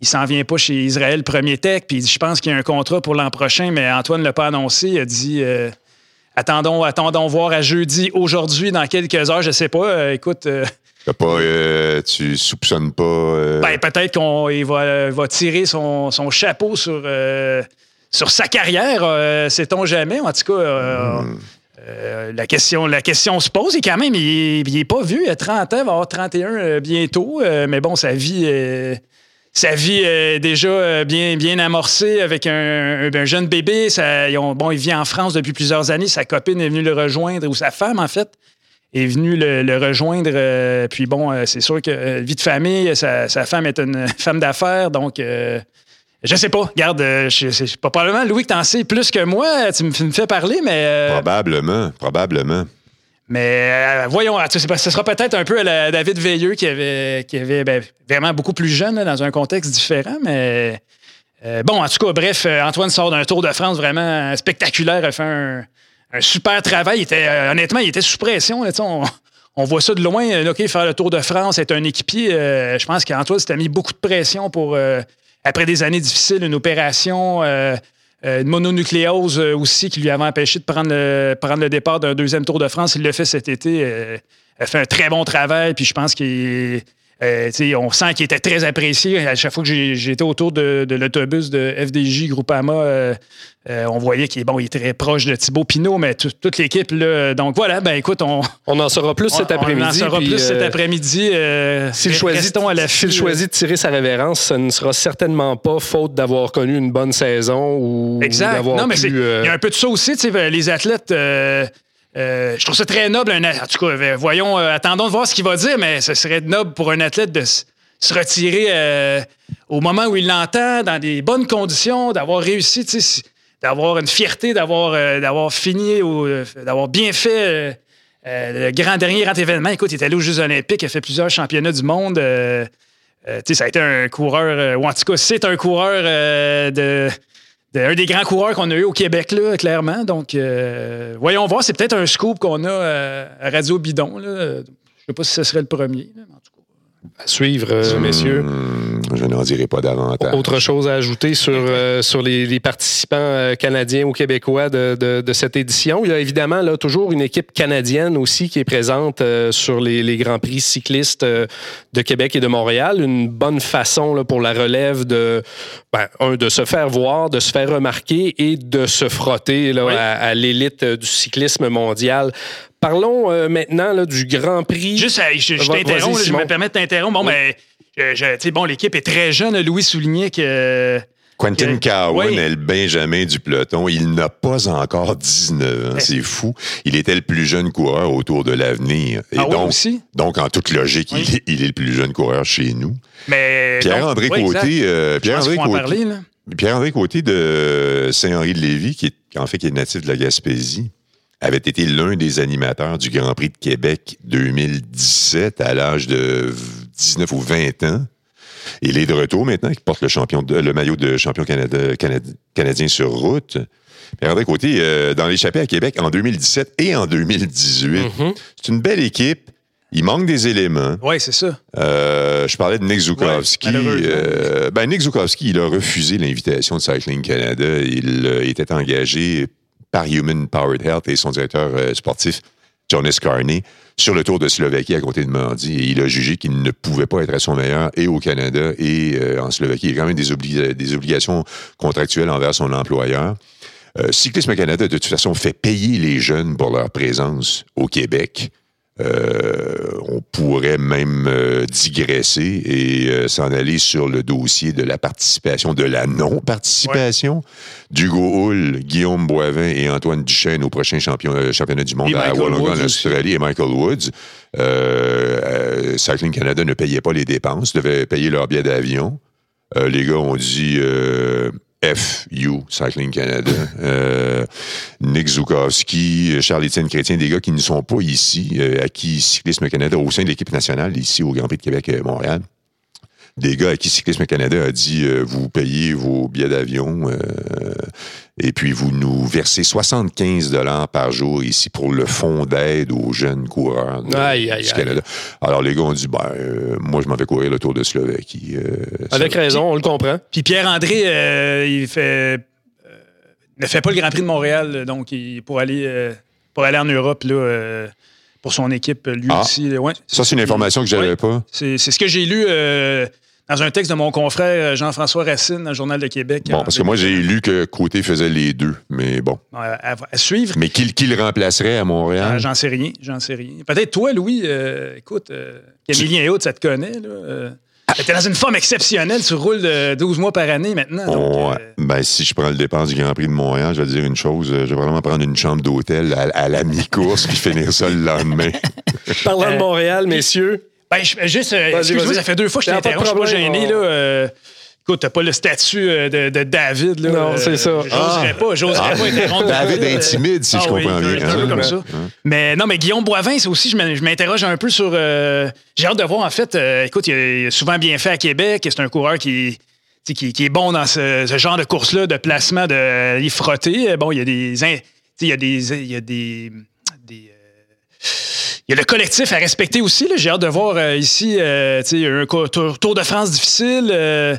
il s'en vient pas chez Israël Premier Tech, puis il dit, je pense qu'il y a un contrat pour l'an prochain, mais Antoine ne l'a pas annoncé. Il a dit attendons, attendons voir à jeudi, aujourd'hui, dans quelques heures, je sais pas. Écoute. pas, euh, tu soupçonnes pas. euh, ben, peut-être qu'il va, va tirer son, son chapeau sur, euh, sur sa carrière, euh, sait-on jamais. En tout cas, euh, euh, la, question, la question se pose. Et quand même, il n'est pas vieux. Il a 30 ans, il va avoir 31 euh, bientôt. Mais bon, sa vie, sa vie est déjà bien, bien amorcée avec un, un- un jeune bébé. Ça- ils ont- bon, il vit en France depuis plusieurs années. Sa copine est venue le rejoindre, ou sa femme, en fait est venue le, le rejoindre. puis bon, c'est sûr que vie de famille, sa, sa femme est une femme d'affaires, donc euh, je sais pas. Regarde, euh, je- c'est pas probablement Louis que t'en sais plus que moi. Tu me, fais parler, mais euh, Probablement, probablement. mais euh, voyons, sais, ce sera peut-être un peu à la David Veilleux qui avait, qui avait ben, vraiment beaucoup plus jeune là, dans un contexte différent, mais euh, bon, en tout cas, bref, Antoine sort d'un Tour de France vraiment spectaculaire, a fait un, un super travail. Il était, honnêtement, il était sous pression. là, on, on voit ça de loin. OK, faire le Tour de France, être un équipier, euh, je pense qu'Antoine s'était mis beaucoup de pression pour, euh, après des années difficiles, une opération. euh, euh, une mononucléose euh, aussi qui lui avait empêché de prendre le, prendre le départ d'un deuxième Tour de France. Il l'a fait cet été. il a fait un très bon travail. Puis je pense qu'il. Euh, on sent qu'il était très apprécié. À chaque fois que j'étais autour de, de l'autobus de FDJ Groupama, euh, euh, on voyait qu'il est, bon, il est très proche de Thibaut Pinot, mais tout- toute l'équipe. là, Donc voilà, ben écoute, on, On en saura plus cet après-midi. on en saura plus cet après-midi. S'il choisit, de tirer sa révérence, ce ne sera certainement pas faute d'avoir connu une bonne saison ou Exact. d'avoir Non, mais pu, il y a un peu de ça aussi, les athlètes. Euh, je trouve ça très noble. un en tout cas, euh, voyons, euh, attendons de voir ce qu'il va dire, mais ce serait noble pour un athlète de se retirer au moment où il l'entend, dans des bonnes conditions, d'avoir réussi, d'avoir une fierté, d'avoir fini, ou, d'avoir bien fait. le grand dernier grand événement, écoute, il est allé aux Jeux Olympiques, il a fait plusieurs championnats du monde. ça a été un coureur, ou en tout cas, c'est un coureur de- un des grands coureurs qu'on a eu au Québec, là, clairement. Donc, euh, voyons voir, c'est peut-être un scoop qu'on a euh, à Radio Bidon. Là. Je ne sais pas si ce serait le premier. là, en tout cas. À suivre, euh, messieurs. Hum, je n'en dirai pas davantage. Autre chose à ajouter sur, euh, sur les, les participants euh, canadiens ou québécois de, de- de cette édition. Il y a évidemment là, toujours une équipe canadienne aussi qui est présente euh, sur les, les Grands Prix cyclistes euh, de Québec et de Montréal. Une bonne façon là, pour la relève de, ben, un, de se faire voir, de se faire remarquer et de se frotter là, Oui. à, à l'élite du cyclisme mondial. Parlons euh, maintenant là, du Grand Prix. Juste, euh, je, je t'interromps, je me permets de t'interrompre. Bon, mais, je- je- tu sais, bon, l'équipe est très jeune. Louis soulignait que. Quentin que- Cowan oui. est le Benjamin du peloton. Il n'a pas encore 19 ans. C'est fou. Il était le plus jeune coureur autour de l'avenir. Et Ah oui, donc, aussi? donc, en toute logique, Oui. il, est, il est le plus jeune coureur chez nous. Mais, Pierre-André oui. Côté, euh, Je Pierre-André Côté, parler. Pierre-André Côté de Saint-Henri-de-Lévis, qui est, en fait, qui est natif de la Gaspésie, avait été l'un des animateurs du Grand Prix de Québec 2017 à l'âge de 19 ou 20 ans. Il est de retour maintenant, il porte le, champion de- le maillot de champion canada- canadien sur route. Mais regardez côté, euh, dans l'échappée à Québec en 2017 et en 2018, c'est une belle équipe. Il manque des éléments. Oui, c'est ça. Euh, je parlais de Nick Zukowski. Ouais. Euh, ben Nick Zukowski, il a refusé l'invitation de Cycling Canada. Il euh, était engagé par Human Powered Health et son directeur euh, sportif, Jonas Carney, sur le Tour de Slovaquie à côté de. Et il a jugé qu'il ne pouvait pas être à son meilleur et au Canada et euh, en Slovaquie. Il y a quand même des, des obligations contractuelles envers son employeur. Euh, Cyclisme Canada, de toute façon, fait payer les jeunes pour leur présence au Québec. Euh, on pourrait même euh, digresser et euh, s'en aller sur le dossier de la participation, de la non-participation d'Hugo Hull, Guillaume Boivin et Antoine Duchesne au prochain champion, championnat du monde Et à Wollongong, en Australie, et Michael Woods. Euh, Cycling Canada ne payait pas les dépenses, devait payer leur billet d'avion. Euh, les gars ont dit euh, FU, Cycling Canada. Euh, Nick Zukowski, Charles-Étienne Chrétien, des gars qui ne sont pas ici, euh, à qui Cyclisme Canada, au sein de l'équipe nationale, ici au Grand Prix de Québec et Montréal. Des gars à qui Cyclisme Canada a dit euh, vous payez vos billets d'avion euh, et puis vous nous versez 75 dollars par jour ici pour le fonds d'aide aux jeunes coureurs de- Aïe, aïe, du aïe. Canada. Alors les gars ont dit ben euh, moi je m'en vais courir le Tour de Slovaquie. euh, Avec raison, on le comprend. Puis Pierre-André, euh, il fait. euh, ne fait pas le Grand Prix de Montréal, donc il, pour, aller, euh, pour aller en Europe, là, euh, pour son équipe, lui Ah. aussi. ouais. Ça c'est une information que j'avais Ouais. pas. C'est c'est ce que j'ai lu euh, dans un texte de mon confrère Jean-François Racine dans le Journal de Québec. Bon, parce que moi, j'ai lu que Côté faisait les deux, mais bon. À, à- à suivre. Mais qui, qui le remplacerait à Montréal? J'en sais rien, j'en sais rien. Peut-être toi, Louis, euh, écoute, euh, et autres, ça te connaît. Là, euh, T'es dans une forme exceptionnelle, tu roules de 12 mois par année maintenant. donc, Ouais. euh, Ben, si je prends le départ du Grand Prix de Montréal, je vais te dire une chose. euh, Je vais vraiment prendre une chambre d'hôtel à, à la mi-course puis finir ça le lendemain. Parlant de Euh, Montréal, messieurs. Ben, je- juste, euh, excuse-moi, ça fait deux fois que je t'interromps, je suis pas gêné. Là, euh, écoute, t'as pas le statut euh, de, de David. Là, Non, euh, c'est ça. J'oserais pas, j'oserais pas interrompre. David euh, intimide, si ah je oui, comprends bien. un peu hein? comme ça. Mais non, mais Guillaume Boivin, c'est aussi, je m'in- je m'interroge un peu sur. euh, J'ai hâte de voir, en fait, euh, écoute, il est souvent bien fait à Québec. C'est un coureur qui. tu sais, Qui, qui est bon dans ce, ce genre de course-là, de placement, de y frotter. Bon, il y a des. in- tu sais, Il y a des. Il y a des. des, euh, il y a le collectif à respecter aussi. J'ai hâte de voir ici un tour, de France difficile. Euh,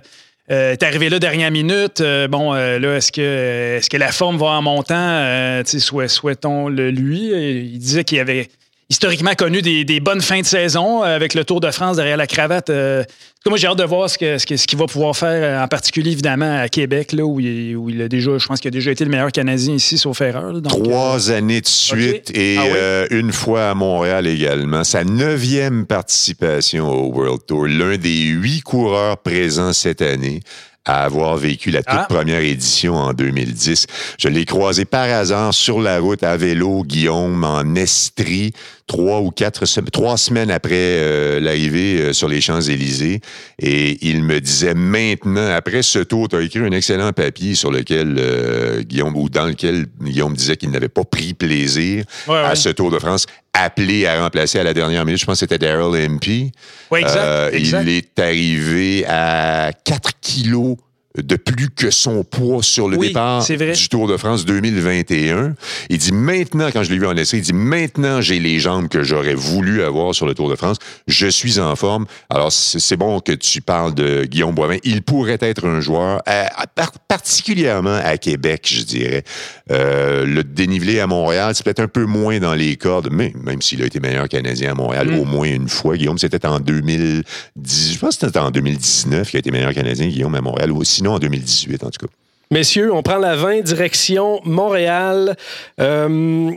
euh, T'es arrivé là dernière minute. Euh, bon, euh, là, est-ce que, est-ce que la forme va en montant? Souhaitons-le lui? Il disait qu'il avait historiquement connu des, des bonnes fins de saison euh, avec le Tour de France derrière la cravate. Euh, moi, j'ai hâte de voir ce que- ce que- ce qu'il va pouvoir faire, euh, en particulier, évidemment, à Québec, là, où, il, où il a déjà, je pense qu'il a déjà été le meilleur Canadien ici, sauf erreur. là. Donc, euh, Trois années de suite et Ah oui? euh, une fois à Montréal également. Sa neuvième participation au World Tour. L'un des huit coureurs présents cette année à avoir vécu la toute Ah. première édition en 2010. Je l'ai croisé par hasard sur la route à vélo, Guillaume, en Estrie, trois ou quatre trois semaines après euh, l'arrivée euh, sur les Champs-Élysées. Et il me disait maintenant, après ce tour, tu as écrit un excellent papier sur lequel euh, Guillaume, ou dans lequel Guillaume disait qu'il n'avait pas pris plaisir Ouais, à ouais. ce Tour de France, appelé à remplacer à la dernière minute. Je pense que c'était Daryl MP. Ouais, exact, exact. Il est arrivé à 4 kilos de plus que son poids sur le Oui, départ du Tour de France 2021. Il dit maintenant, quand je l'ai vu en essai, il dit maintenant j'ai les jambes que j'aurais voulu avoir sur le Tour de France. Je suis en forme. Alors c'est bon que tu parles de Guillaume Boivin. Il pourrait être un joueur, à- à- par- particulièrement à Québec, je dirais. Euh, le dénivelé à Montréal, c'est peut-être un peu moins dans les cordes, mais même s'il a été meilleur canadien à Montréal Mm. au moins une fois, Guillaume, c'était en 2010, je pense que c'était en 2019 qu'il a été meilleur canadien, Guillaume, à Montréal, ou sinon en 2018, en tout cas. Messieurs, on prend la 20 direction Montréal. euh,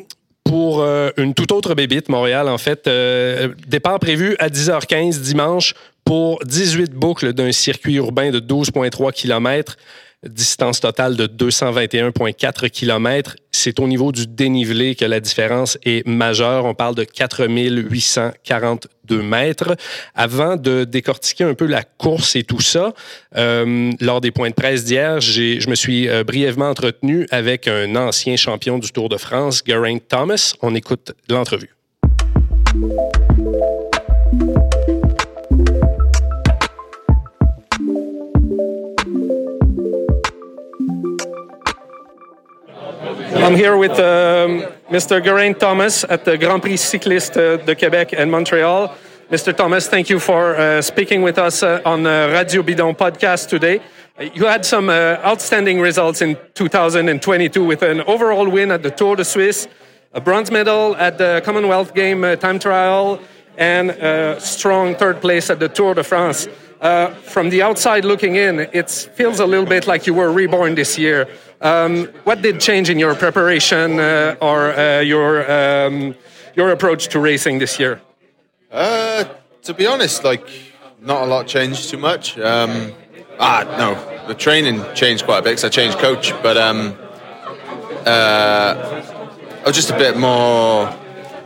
pour euh, une toute autre bébite, Montréal, en fait. Euh, départ prévu à 10h15 dimanche pour 18 boucles d'un circuit urbain de 12,3 km. Distance totale de 221,4 km. C'est au niveau du dénivelé que la différence est majeure. On parle de 4842 mètres. Avant de décortiquer un peu la course et tout ça, euh, lors des points de presse d'hier, je me suis euh, brièvement entretenu avec un ancien champion du Tour de France, Geraint Thomas. On écoute l'entrevue. I'm here with um, Mr. Geraint Thomas at the Grand Prix Cycliste de Quebec and Montreal. Mr. Thomas, thank you for uh, speaking with us uh, on uh, Radio Bidon podcast today. You had some uh, outstanding results in 2022 with an overall win at the Tour de Suisse, a bronze medal at the Commonwealth Game uh, time trial, and a strong third place at the Tour de France. Uh, from the outside looking in, it feels a little bit like you were reborn this year. Um, what did change in your preparation uh, or uh, your um, your approach to racing this year? Uh, to be honest, like not a lot changed too much. Um, ah, no, the training changed quite a bit because I changed coach, but um, uh, I was just a bit more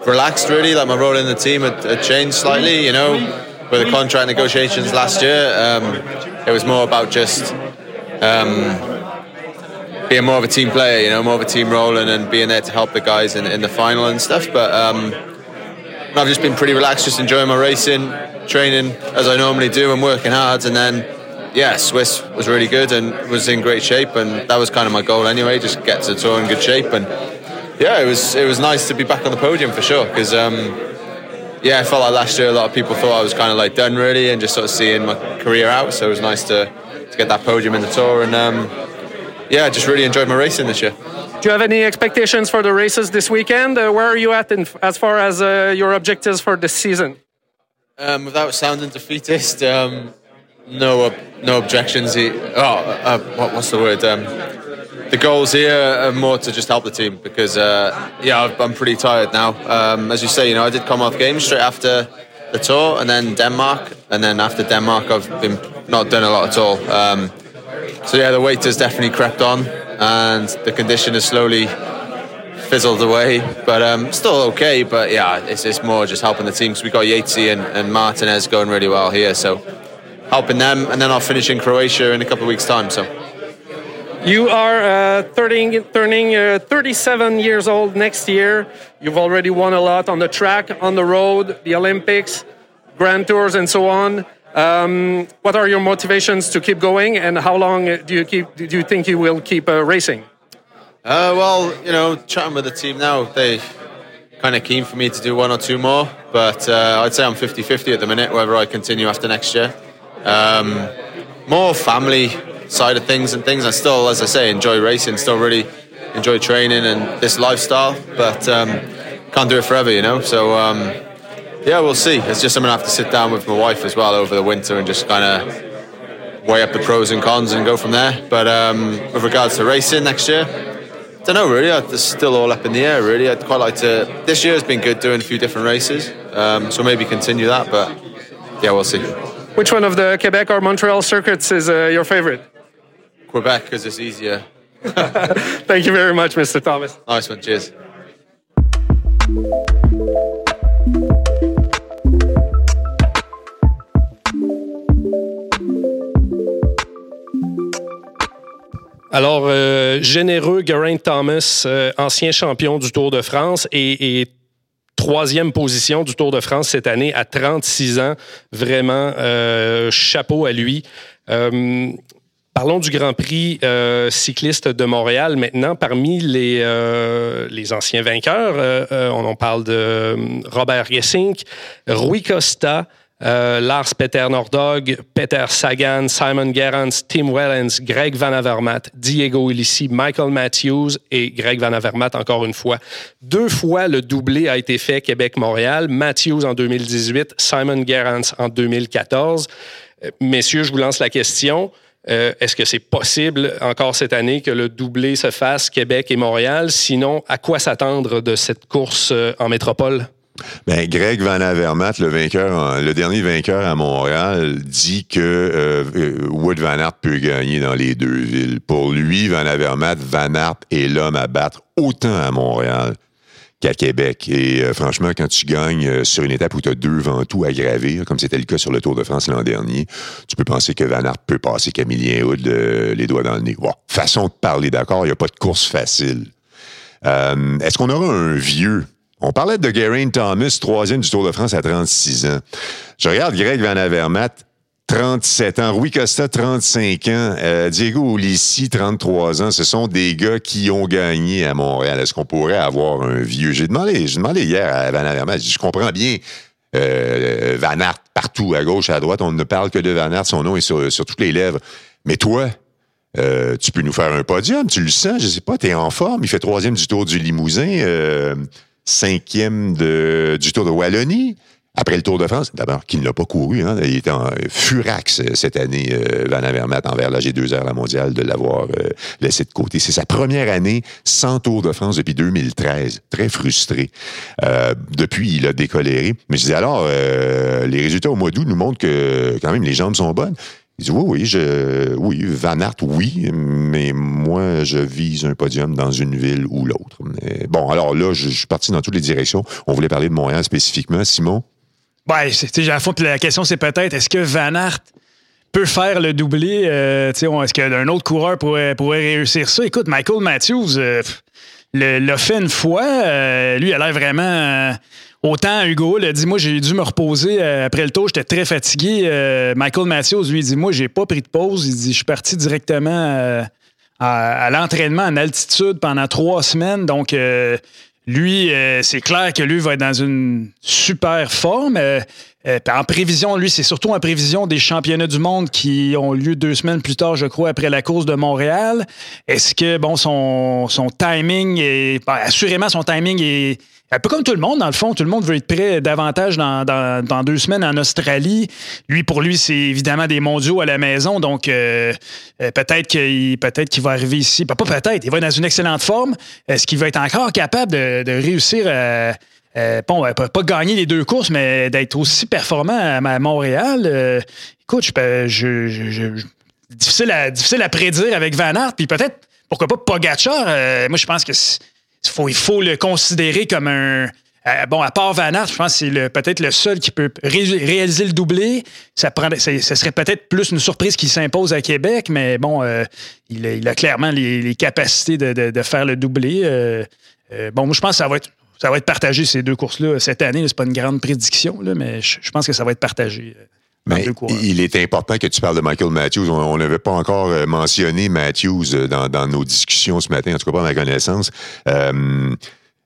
relaxed, really. Like my role in the team had, had changed slightly, you know, with the contract negotiations last year. Um, it was more about just um, being more of a team player, you know, more of a team role and, and being there to help the guys in, in the final and stuff. But um, I've just been pretty relaxed, just enjoying my racing, training as I normally do, and working hard. And then, yeah, Swiss was really good and was in great shape, and that was kind of my goal anyway, just get to the tour in good shape. And yeah, it was it was nice to be back on the podium for sure, because um, yeah, I felt like last year a lot of people thought I was kind of like done really, and just sort of seeing my career out. So it was nice to to get that podium in the tour, and um, yeah, I just really enjoyed my racing this year. Do you have any expectations for the races this weekend? Uh, where are you at in, as far as uh, your objectives for this season? Um, without sounding defeatist, um, no ob- no objections. He- Oh, uh, what, what's the word? The goals here are more to just help the team because uh, yeah, I'm pretty tired now. Um, as you say, you know, I did come off games straight after the tour and then Denmark, and then after Denmark, I've been not done a lot at all. Um, so yeah, the weight has definitely crept on, and the condition has slowly fizzled away. But um, still okay. But yeah, it's, it's more just helping the team because we got Yatesy and, and Martinez going really well here. So helping them, and then I'll finish in Croatia in a couple of weeks' time. So You are uh, 30, turning uh, 37 years old next year. You've already won a lot on the track, on the road, the Olympics, Grand Tours, and so on. Um, what are your motivations to keep going, and how long do you keep? Do you think you will keep uh, racing? Uh, well, you know, chatting with the team now, they kind of keen for me to do one or two more, but uh, I'd say I'm 50 50 at the minute, whether I continue after next year. Um, more family side of things and things. I still, as I say, enjoy racing, still really enjoy training and this lifestyle, but um, can't do it forever, you know? So, um, yeah, we'll see. It's just something I have to sit down with my wife as well over the winter and just kind of weigh up the pros and cons and go from there. But um, with regards to racing next year, I don't know really. It's still all up in the air. Really, I'd quite like to. This year has been good doing a few different races, um, so maybe continue that. But yeah, we'll see. Which one of the Quebec or Montreal circuits is uh, your favorite? Quebec because it's easier? Thank you very much, Mr. Thomas. Nice one. Cheers. Alors, euh, généreux Geraint Thomas, euh, ancien champion du Tour de France et, et troisième position du Tour de France cette année à 36 ans. Vraiment, euh, chapeau à lui. Euh, Parlons du Grand Prix euh, cycliste de Montréal maintenant. Parmi les, euh, anciens vainqueurs, euh, on en parle de Robert Gesink, Rui Costa, Lars Peter Nordog, Peter Sagan, Simon Gerrans, Tim Wellens, Greg Van Avermaet, Diego Ulissi, Michael Matthews et Greg Van Avermaet encore une fois. Deux fois le doublé a été fait Québec-Montréal, Matthews en 2018, Simon Gerrans en 2014. Euh, Messieurs, je vous lance la question. Euh, Est-ce que c'est possible encore cette année que le doublé se fasse Québec et Montréal? Sinon, à quoi s'attendre de cette course euh, en métropole? Ben, Greg Van Avermaet, le vainqueur, le dernier vainqueur à Montréal, dit que euh, Wood Van Aert peut gagner dans les deux villes. Pour lui, Van Avermaet, Van Aert est l'homme à battre autant à Montréal qu'à Québec. Et euh, franchement, quand tu gagnes euh, sur une étape où tu as deux ventous à gravir, comme c'était le cas sur le Tour de France l'an dernier, tu peux penser que Van Aert peut passer Camillien Hood le- les doigts dans le nez. Bon, façon de parler, d'accord, il n'y a pas de course facile. Euh, Est-ce qu'on aura un vieux? On parlait de Geraint Thomas, troisième du Tour de France à 36 ans. Je regarde Greg Van Avermaet, 37 ans. Rui Costa, 35 ans. Euh, Diego Ulissi, 33 ans. Ce sont des gars qui ont gagné à Montréal. Est-ce qu'on pourrait avoir un vieux? J'ai demandé, j'ai demandé hier à Van Avermaet, je comprends bien euh, Van Aert partout, à gauche, à droite. On ne parle que de Van Aert. Son nom est sur, toutes les lèvres. Mais toi, euh, tu peux nous faire un podium, tu le sens, je sais pas, tu es en forme. Il fait troisième du Tour du Limousin, cinquième du Tour de Wallonie. Après le Tour de France, d'abord, qui ne l'a pas couru, hein, il était en furax euh, cette année, euh, Van Avermaet, envers la G2R, la mondiale, de l'avoir euh, laissé de côté. C'est sa première année sans Tour de France depuis 2013. Très frustré. Euh, depuis, il a décoléré. Mais je disais alors, les résultats au mois d'août nous montrent que quand même les jambes sont bonnes. Il dit oui, oui, je, oui, Van Aert, oui, mais moi, je vise un podium dans une ville ou l'autre. Bon, alors là, je, je suis parti dans toutes les directions. On voulait parler de Montréal spécifiquement. Simon? Ouais, sais, à fond, la question, c'est peut-être est-ce que Van Aert peut faire le doublé? Euh, est-ce qu'un autre coureur pourrait, pourrait réussir ça? Écoute, Michael Matthews euh, le- l'a fait une fois. euh, lui, il a l'air vraiment. autant Hugo a dit Moi, j'ai dû me reposer après le tour, j'étais très fatigué. Michael Matthews, lui, il dit Moi, j'ai pas pris de pause. Il dit Je suis parti directement à, à l'entraînement en altitude pendant trois semaines. Donc, euh, lui, euh, c'est clair que lui va être dans une super forme. Euh, euh, en prévision, lui, c'est surtout en prévision des championnats du monde qui ont lieu deux semaines plus tard, je crois, après la course de Montréal. Est-ce que, bon, son, timing est. ben, assurément, son timing est. Un peu comme tout le monde, dans le fond, tout le monde veut être prêt davantage dans, deux semaines en Australie. Lui, pour lui, c'est évidemment des mondiaux à la maison, donc euh, euh, peut-être qu'il va arriver ici. Pas pas peut-être, il va être dans une excellente forme. Est-ce qu'il va être encore capable de, de réussir à. Euh, bon, euh, pas, pas gagner les deux courses, mais d'être aussi performant à, Montréal. Euh, écoute, difficile, à, difficile à prédire avec Van Aert, puis peut-être, pourquoi pas Pogacar. euh, moi, je pense que faut, il faut le considérer comme un. euh, bon, à part Van Aert, je pense que c'est peut-être le seul qui peut ré- réaliser le doublé. Ça, prendrait- ça, serait peut-être plus une surprise qui s'impose à Québec, mais bon, il, a, clairement les, capacités de, de- de faire le doublé. Bon, moi, je pense que ça va être. Ça va être partagé, ces deux courses-là, cette année. C'est pas une grande prédiction, là, mais je, je pense que ça va être partagé. euh, Mais il est important que tu parles de Michael Matthews. On n'avait pas encore euh, mentionné Matthews euh, dans, dans nos discussions ce matin, en tout cas pas à ma connaissance. Euh,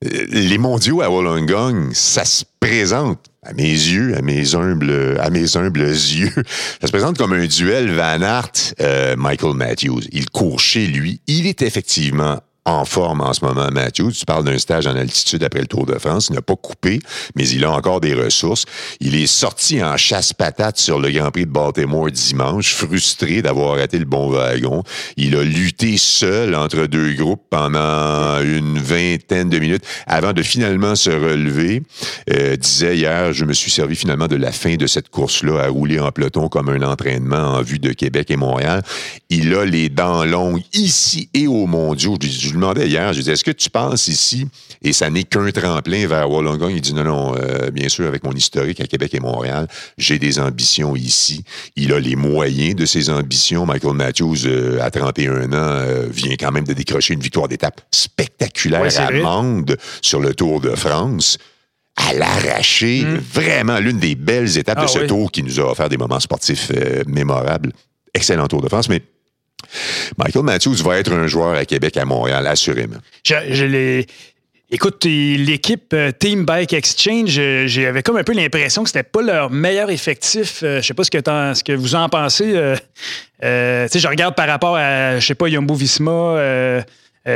les mondiaux à Wollongong, ça se présente à mes yeux, à mes humbles, à mes humbles yeux, ça se présente comme un duel Van Aert, euh, Michael Matthews. Il court chez lui. Il est effectivement en forme en ce moment, Matthews. Tu parles d'un stage en altitude après le Tour de France. Il n'a pas coupé, mais il a encore des ressources. Il est sorti en chasse-patate sur le Grand Prix de Baltimore dimanche, frustré d'avoir raté le bon wagon. Il a lutté seul entre deux groupes pendant une vingtaine de minutes avant de finalement se relever. Euh, disait hier, je me suis servi finalement de la fin de cette course-là à rouler en peloton comme un entraînement en vue de Québec et Montréal. Il a les dents longues ici et au mondiaux. Lui demandais hier, je lui disais, est-ce que tu penses ici, et ça n'est qu'un tremplin vers Wollongong? Il dit, non, non, euh, bien sûr, avec mon historique à Québec et Montréal, j'ai des ambitions ici. Il a les moyens de ses ambitions. Michael Matthews, euh, à 31 ans, euh, vient quand même de décrocher une victoire d'étape spectaculaire Ouais, à. Mende sur le Tour de France. À l'arracher, vraiment l'une des belles étapes Mm. Ah de ce oui. tour qui nous a offert des moments sportifs euh, mémorables. Excellent Tour de France, mais Michael Matthews va être un joueur à Québec, à Montréal, assurément. Je, je l'ai- Écoute, l'équipe euh, Team Bike Exchange, j'avais comme un peu l'impression que c'était pas leur meilleur effectif. Euh, Je sais pas ce que, t'en- ce que vous en pensez. euh, euh, je regarde par rapport à, je sais pas, Yumbo Visma, euh,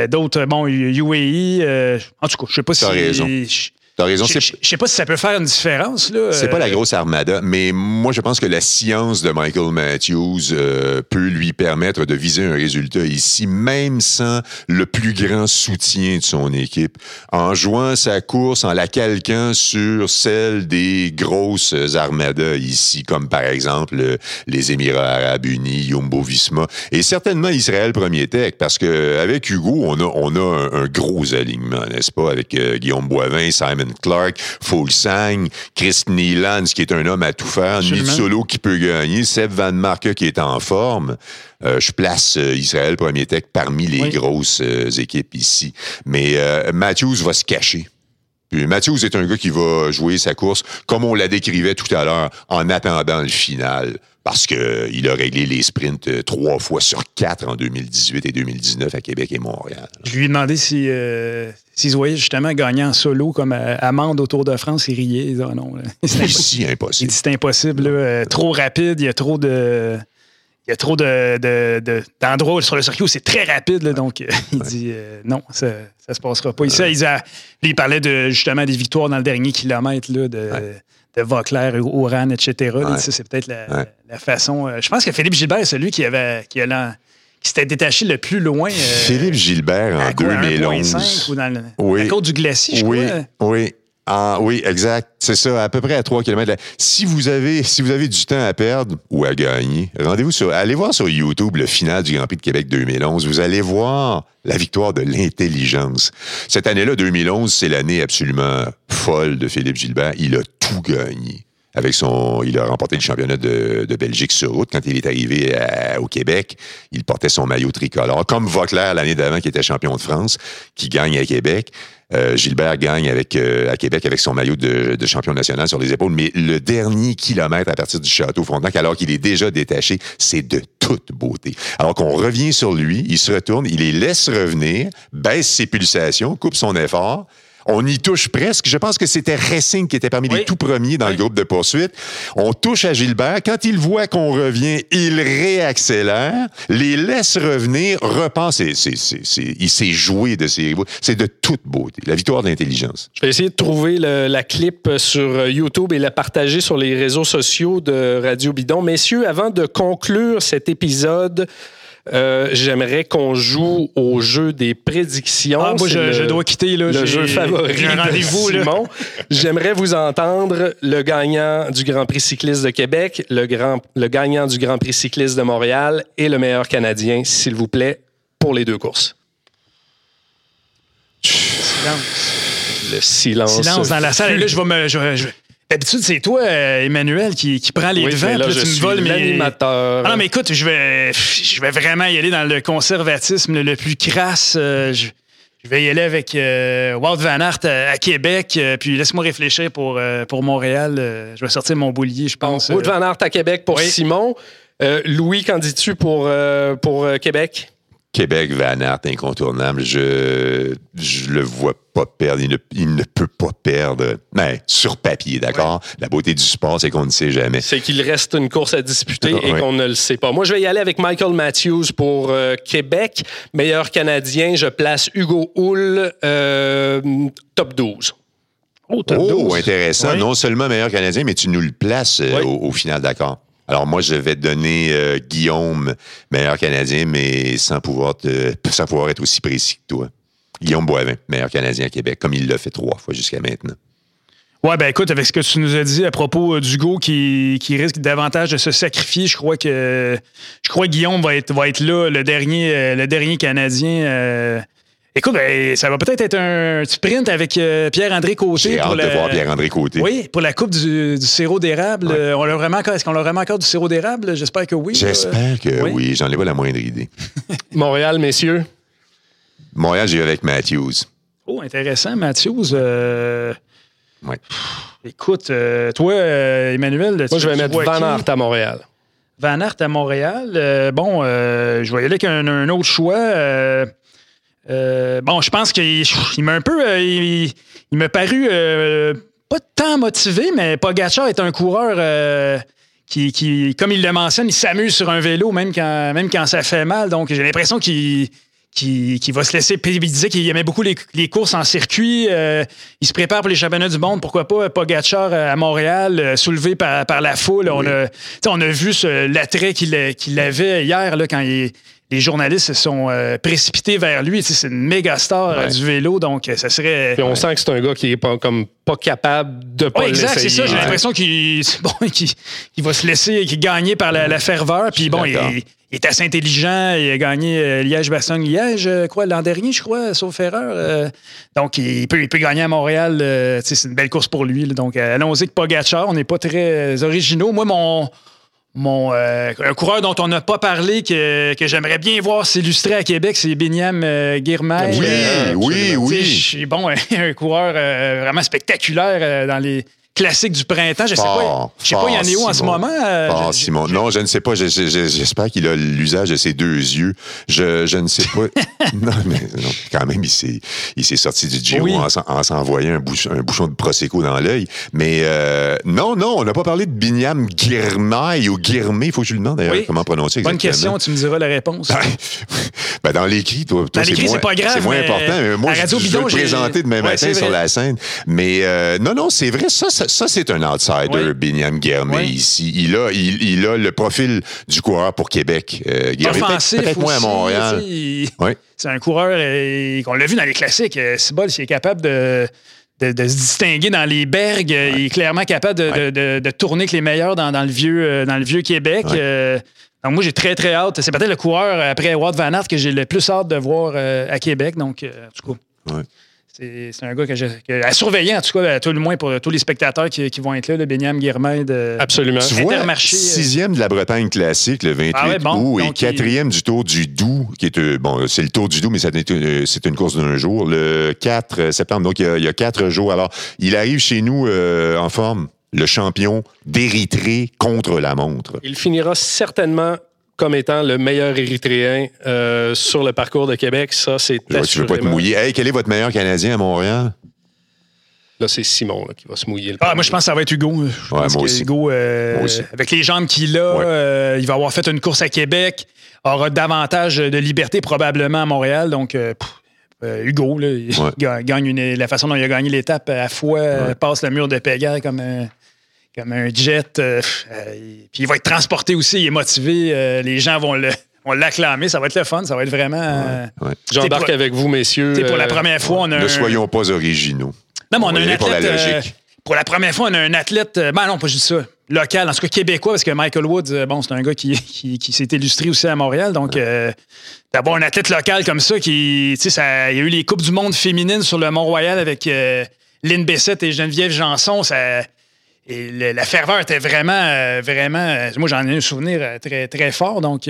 d'autres, bon, UAE. en tout cas, je sais pas si. T'as raison. je- T'as raison, Je sais pas si ça peut faire une différence. là. C'est pas Euh, la grosse armada, mais moi, je pense que la science de Michael Matthews euh, peut lui permettre de viser un résultat ici, même sans le plus grand soutien de son équipe, en jouant sa course, en la calquant sur celle des grosses armadas ici, comme par exemple euh, les Émirats arabes unis, Jumbo Visma, et certainement Israël Premier Tech, parce que avec Hugo, on a, on a un, un gros alignement, n'est-ce pas, avec euh, Guillaume Boivin, Simon Clark, Fulsang, Chris Nielands, qui est un homme à tout faire. Solo qui peut gagner, Seb Van Marke qui est en forme. Euh, je place euh, Israël Premier Tech parmi les Oui. grosses euh, équipes ici. Mais Matthews va se cacher. Puis Matthews est un gars qui va jouer sa course comme on la décrivait tout à l'heure, en attendant le final. Parce qu'il a réglé les sprints euh, trois fois sur quatre en 2018 et 2019 à Québec et Montréal. Je lui ai demandé si, euh, s'il se voyait justement gagner en solo comme euh, Amande au Tour de France. Il riait. Il Ah non, là. C'est impossible. dit c'est impossible, là, euh, trop rapide, il y a trop de. Il y a trop de, de- de- d'endroits sur le circuit où c'est très rapide. là, donc, euh, il dit euh, non, ça ne se passera pas. Ici, il, parlait de, justement des victoires dans le dernier kilomètre là, de, de Vauclair, Ouran, etc. Ouais. C'est peut-être la, Ouais. la façon. euh, je pense que Philippe Gilbert, c'est celui qui, avait, qui, a lan- qui s'était détaché le plus loin. euh, Philippe Gilbert en quoi, 2011. 1,5 ou dans le, Oui. la côte du glacis, je oui, crois. oui. Ah, oui, exact. C'est ça, à peu près à 3 km. Si vous avez, du temps à perdre ou à gagner, rendez-vous sur, allez voir sur YouTube le final du Grand Prix de Québec 2011. Vous allez voir la victoire de l'intelligence. Cette année-là, 2011, c'est l'année absolument folle de Philippe Gilbert. Il a tout gagné. Avec son, il a remporté le championnat de, Belgique sur route quand il est arrivé au Québec. Il portait son maillot tricolore, comme Vauclair l'année d'avant qui était champion de France, qui gagne à Québec. Euh, Gilbert gagne avec, euh, à Québec avec son maillot de, de champion national sur les épaules. Mais le dernier kilomètre à partir du château Frontenac, alors qu'il est déjà détaché, c'est de toute beauté. Alors qu'on revient sur lui, il se retourne, il les laisse revenir, baisse ses pulsations, coupe son effort. On y touche presque. Je pense que c'était Racing qui était parmi Oui. les tout premiers dans le groupe de poursuite. On touche à Gilbert. Quand il voit qu'on revient, il réaccélère, les laisse revenir, repense. Il s'est joué de ses rivaux. C'est de toute beauté. La victoire d'intelligence. Je vais essayer de trouver le- la clip sur YouTube et la partager sur les réseaux sociaux de Radio Bidon. Messieurs, avant de conclure cet épisode, euh, j'aimerais qu'on joue au jeu des prédictions. Ah, moi, je, le- je dois quitter. Là, le jeu favori de. Simon. J'aimerais vous entendre le gagnant du Grand Prix cycliste de Québec, le, grand, le gagnant du Grand Prix cycliste de Montréal et le meilleur Canadien, s'il vous plaît, pour les deux courses. Silence. Le silence. Silence dans la salle. Et là, je vais me. je je vais- D'habitude, c'est toi, euh, Emmanuel, qui, qui prend les Oui, devants. là, tu me voles mes-. Ah non, mais écoute, je vais, je vais vraiment y aller dans le conservatisme le, le plus crasse. euh, je, je vais y aller avec euh, Walt Van Aert à, à Québec. euh, puis laisse-moi réfléchir pour, euh, pour Montréal. euh, je vais sortir mon boulier, je pense. Euh. Van Aert à Québec pour Oui. Simon. Euh, Louis, qu'en dis-tu pour, euh, pour euh, Québec? Québec, Van Aert, incontournable. Je je le vois pas perdre. Il ne, il ne peut pas perdre. Mais sur papier, d'accord? La beauté du sport, c'est qu'on ne sait jamais. C'est qu'il reste une course à disputer et Ouais. qu'on ne le sait pas. Moi, je vais y aller avec Michael Matthews pour euh, Québec. Meilleur Canadien, je place Hugo Hull, euh, top 12. Oh, top Oh, 12. intéressant. Non seulement meilleur Canadien, mais tu nous le places euh, au final, d'accord. Alors moi, je vais donner euh, Guillaume, meilleur Canadien, mais sans pouvoir, te, sans pouvoir être aussi précis que toi. Guillaume Boivin, meilleur Canadien à Québec, comme il l'a fait trois fois jusqu'à maintenant. Ouais, ben écoute, avec ce que tu nous as dit à propos euh, d'Hugo qui, risque davantage de se sacrifier, je crois que je crois que Guillaume va être, va être là, le dernier, euh, Canadien. Écoute, ben, ça va peut-être être un sprint avec euh, Pierre-André Côté. J'ai pour hâte de la- voir Pierre-André Côté. Oui, pour la coupe du, du sirop d'érable. Ouais. Euh, on l'a vraiment encore, est-ce qu'on l'a vraiment encore du sirop d'érable? J'espère que oui. J'espère que Oui. oui, j'en ai pas la moindre idée. Montréal, messieurs. Montréal, j'ai eu avec Matthews. Oh, intéressant, Matthews. Euh, Ouais. Écoute, euh, toi, euh, Emmanuel, Moi, tu- je vais mettre Van? Aert à Montréal. Van Aert à Montréal. Euh, bon, euh, je vais y aller avec un, un autre choix. Euh, bon, je pense qu'il il m'a un peu. euh, il, il m'a paru euh, pas tant motivé, mais Pogacar est un coureur. qui, qui, comme il le mentionne, il s'amuse sur un vélo, même quand, même quand ça fait mal. Donc, j'ai l'impression qu'il va se laisser. Il disait qu'il aimait beaucoup les, les courses en circuit. il se prépare pour les championnats du monde. Pourquoi pas Pogacar à Montréal, soulevé par, par la foule. On, a, on a vu l'attrait qu'il qu'il avait hier là, quand il- les journalistes se sont euh, précipités vers lui. Tu sais, C'est une méga star euh, Ouais. du vélo. Donc, euh, ça serait. Puis on sent que c'est un gars qui est pas, comme pas capable de pas Ouais, exact, c'est ça. J'ai l'impression qu'il bon, va se laisser qu'il gagner par la, la ferveur. Puis bon, il, est assez intelligent. Il a gagné Liège-Bastogne-Liège, crois, l'an dernier, je crois, sauf erreur. Donc, il peut, il peut gagner à Montréal. c'est une belle course pour lui. donc, allons-y que Pogacar. On n'est pas très originaux. Moi, mon. Mon, euh, un coureur dont on n'a pas parlé que, que j'aimerais bien voir s'illustrer à Québec, c'est Binyam euh, Girmay. Oui, Euh, oui, oui. bon, un coureur euh, vraiment spectaculaire dans les classiques du printemps. Je sais pas, je sais pas, il y en a où en ce moment? euh, je- Simon. Non, je ne sais pas. Je- je- je- J'espère qu'il a l'usage de ses deux yeux. Je, je ne sais pas. non, mais non, quand même, il s'est, il s'est sorti du Giro Oui. en, s'en- en s'envoyant un, bouch- un bouchon de Prosecco dans l'œil. Mais euh, non, non, on n'a pas parlé de Binyam Girmay ou Girmay. Il faut que je lui demande d'ailleurs Oui. comment prononcer Bonne exactement. question, tu me diras la réponse. Ben, dans l'écrit, toi, toi, Dans l'écrit, moins- c'est pas grave, C'est moins mais important. Mais moi, je, Bidon, le présenter demain Ouais, matin c'est sur la scène. Mais euh, non, non, c'est vrai. Ça, ça, ça, c'est un outsider, Oui. Oui. ici. Il a, il, il a le profil du coureur pour Québec. Euh, peut-être- moins à Montréal. il- Oui. C'est un coureur euh, qu'on l'a vu dans les classiques. Euh, Cibol, s'il est capable de, de, de se distinguer dans les bergs, euh, il est clairement capable de, de- de- de tourner avec les meilleurs dans, dans le, vieux, euh, dans le vieux Québec. Ouais. Euh, donc moi, j'ai très, très hâte. C'est peut-être le coureur euh, après Ward Van Aert que j'ai le plus hâte de voir euh, à Québec. Donc, euh, en tout cas, Ouais. C'est un gars que j'ai que- à surveiller, en tout cas, à tout le moins pour tous les spectateurs qui, qui vont être là, le Benyam Guirmain de Absolument. Tu vois, Intermarché, euh. sixième de la Bretagne classique, le 28 Ah ouais, bon, août, et donc il- quatrième du Tour du Doubs, qui est, euh, bon, c'est le Tour du Doubs, mais euh, c'est une course d'un jour, le 4 septembre, donc il y a, il y a quatre jours. Alors, il arrive chez nous euh, en forme, le champion d'Érythrée contre la montre. Il finira certainement comme étant le meilleur Érythréen euh, sur le parcours de Québec. Ça, c'est tu veux pas te mouiller. Hey, quel est votre meilleur Canadien à Montréal? Là, c'est Simon là, qui va se mouiller. le Ah, moi, je pense que ça va être Hugo. Je Ouais, pense moi que aussi. Hugo, euh, Moi aussi. avec les jambes qu'il a, Ouais. euh, il va avoir fait une course à Québec, aura davantage de liberté probablement à Montréal. Donc, euh, pff, euh, Hugo, là, il Ouais. gagne une- la façon dont il a gagné l'étape à fois, passe le mur de Pégard comme un, comme un jet. euh, euh, il- puis il va être transporté aussi, il est motivé. euh, les gens vont le- vont l'acclamer. Ça va être le fun. Ça va être vraiment. euh, Ouais. J'embarque avec vous, messieurs. pour la première fois, on a Ne un- soyons pas originaux. non, mais on, On a un aller pour la athlète. euh, logique. pour la première fois, on a un athlète. ben non, pas juste ça. Local, en tout cas québécois, parce que Michael Woods, bon, c'est un gars qui, qui, qui s'est illustré aussi à Montréal. Donc, euh, d'avoir un athlète local comme ça, qui, tu sais, ça- il y a eu les Coupes du Monde féminines sur le Mont-Royal avec euh, Lynn Bessette et Geneviève Janson. Ça, et la ferveur était vraiment, euh, vraiment. euh, moi, j'en ai un souvenir euh, très, très fort. Donc,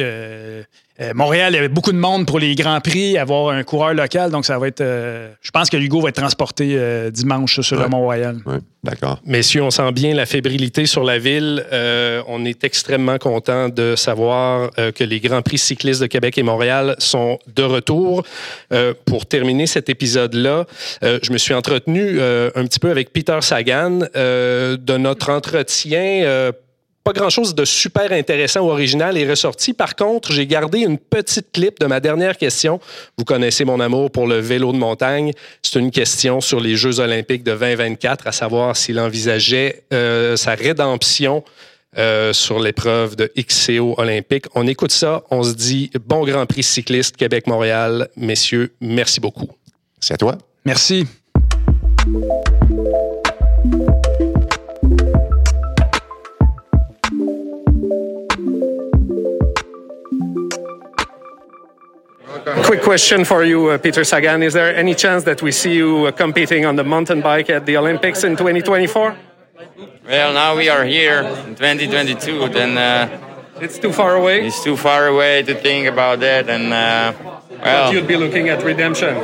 euh, Montréal, il y avait beaucoup de monde pour les grands prix, avoir un coureur local. Donc, ça va être. euh, je pense que Hugo va être transporté euh, dimanche sur le. Mont-Royal. Ouais, D'accord. Messieurs, on sent bien la fébrilité sur la ville. Euh, on est extrêmement content de savoir euh, que les Grands Prix cyclistes de Québec et Montréal sont de retour. Euh, pour terminer cet épisode-là, euh, je me suis entretenu euh, un petit peu avec Peter Sagan euh, de notre entretien. Pas grand-chose de super intéressant ou original est ressorti. Par contre, j'ai gardé une petite clip de ma dernière question. Vous connaissez mon amour pour le vélo de montagne. C'est une question sur les Jeux olympiques de 2024, à savoir s'il envisageait euh, sa rédemption euh, sur l'épreuve de XCO olympique. On écoute ça. On se dit bon Grand Prix cycliste Québec-Montréal. Messieurs, merci beaucoup. C'est à toi? Merci. Quick question for you, uh, Peter Sagan. Is there any chance that we see you uh, competing on the mountain bike at the Olympics in 2024? Well, now we are here in 2022. Then uh, It's too far away. it's too far away to think about that. And uh, well, You'd be looking at redemption.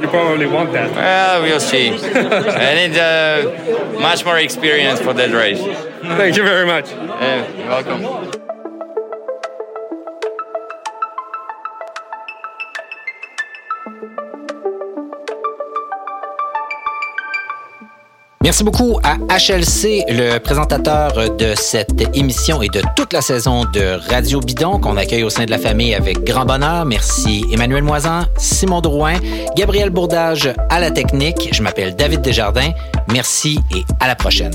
You probably want that. well, we'll see. I need uh, much more experience for that race. Thank you very much. Yeah, you're welcome. Merci beaucoup à HLC, le présentateur de cette émission et de toute la saison de Radio Bidon qu'on accueille au sein de la famille avec grand bonheur. Merci Emmanuel Moisan, Simon Drouin, Gabriel Bourdage à la technique. Je m'appelle David Desjardins. Merci et à la prochaine.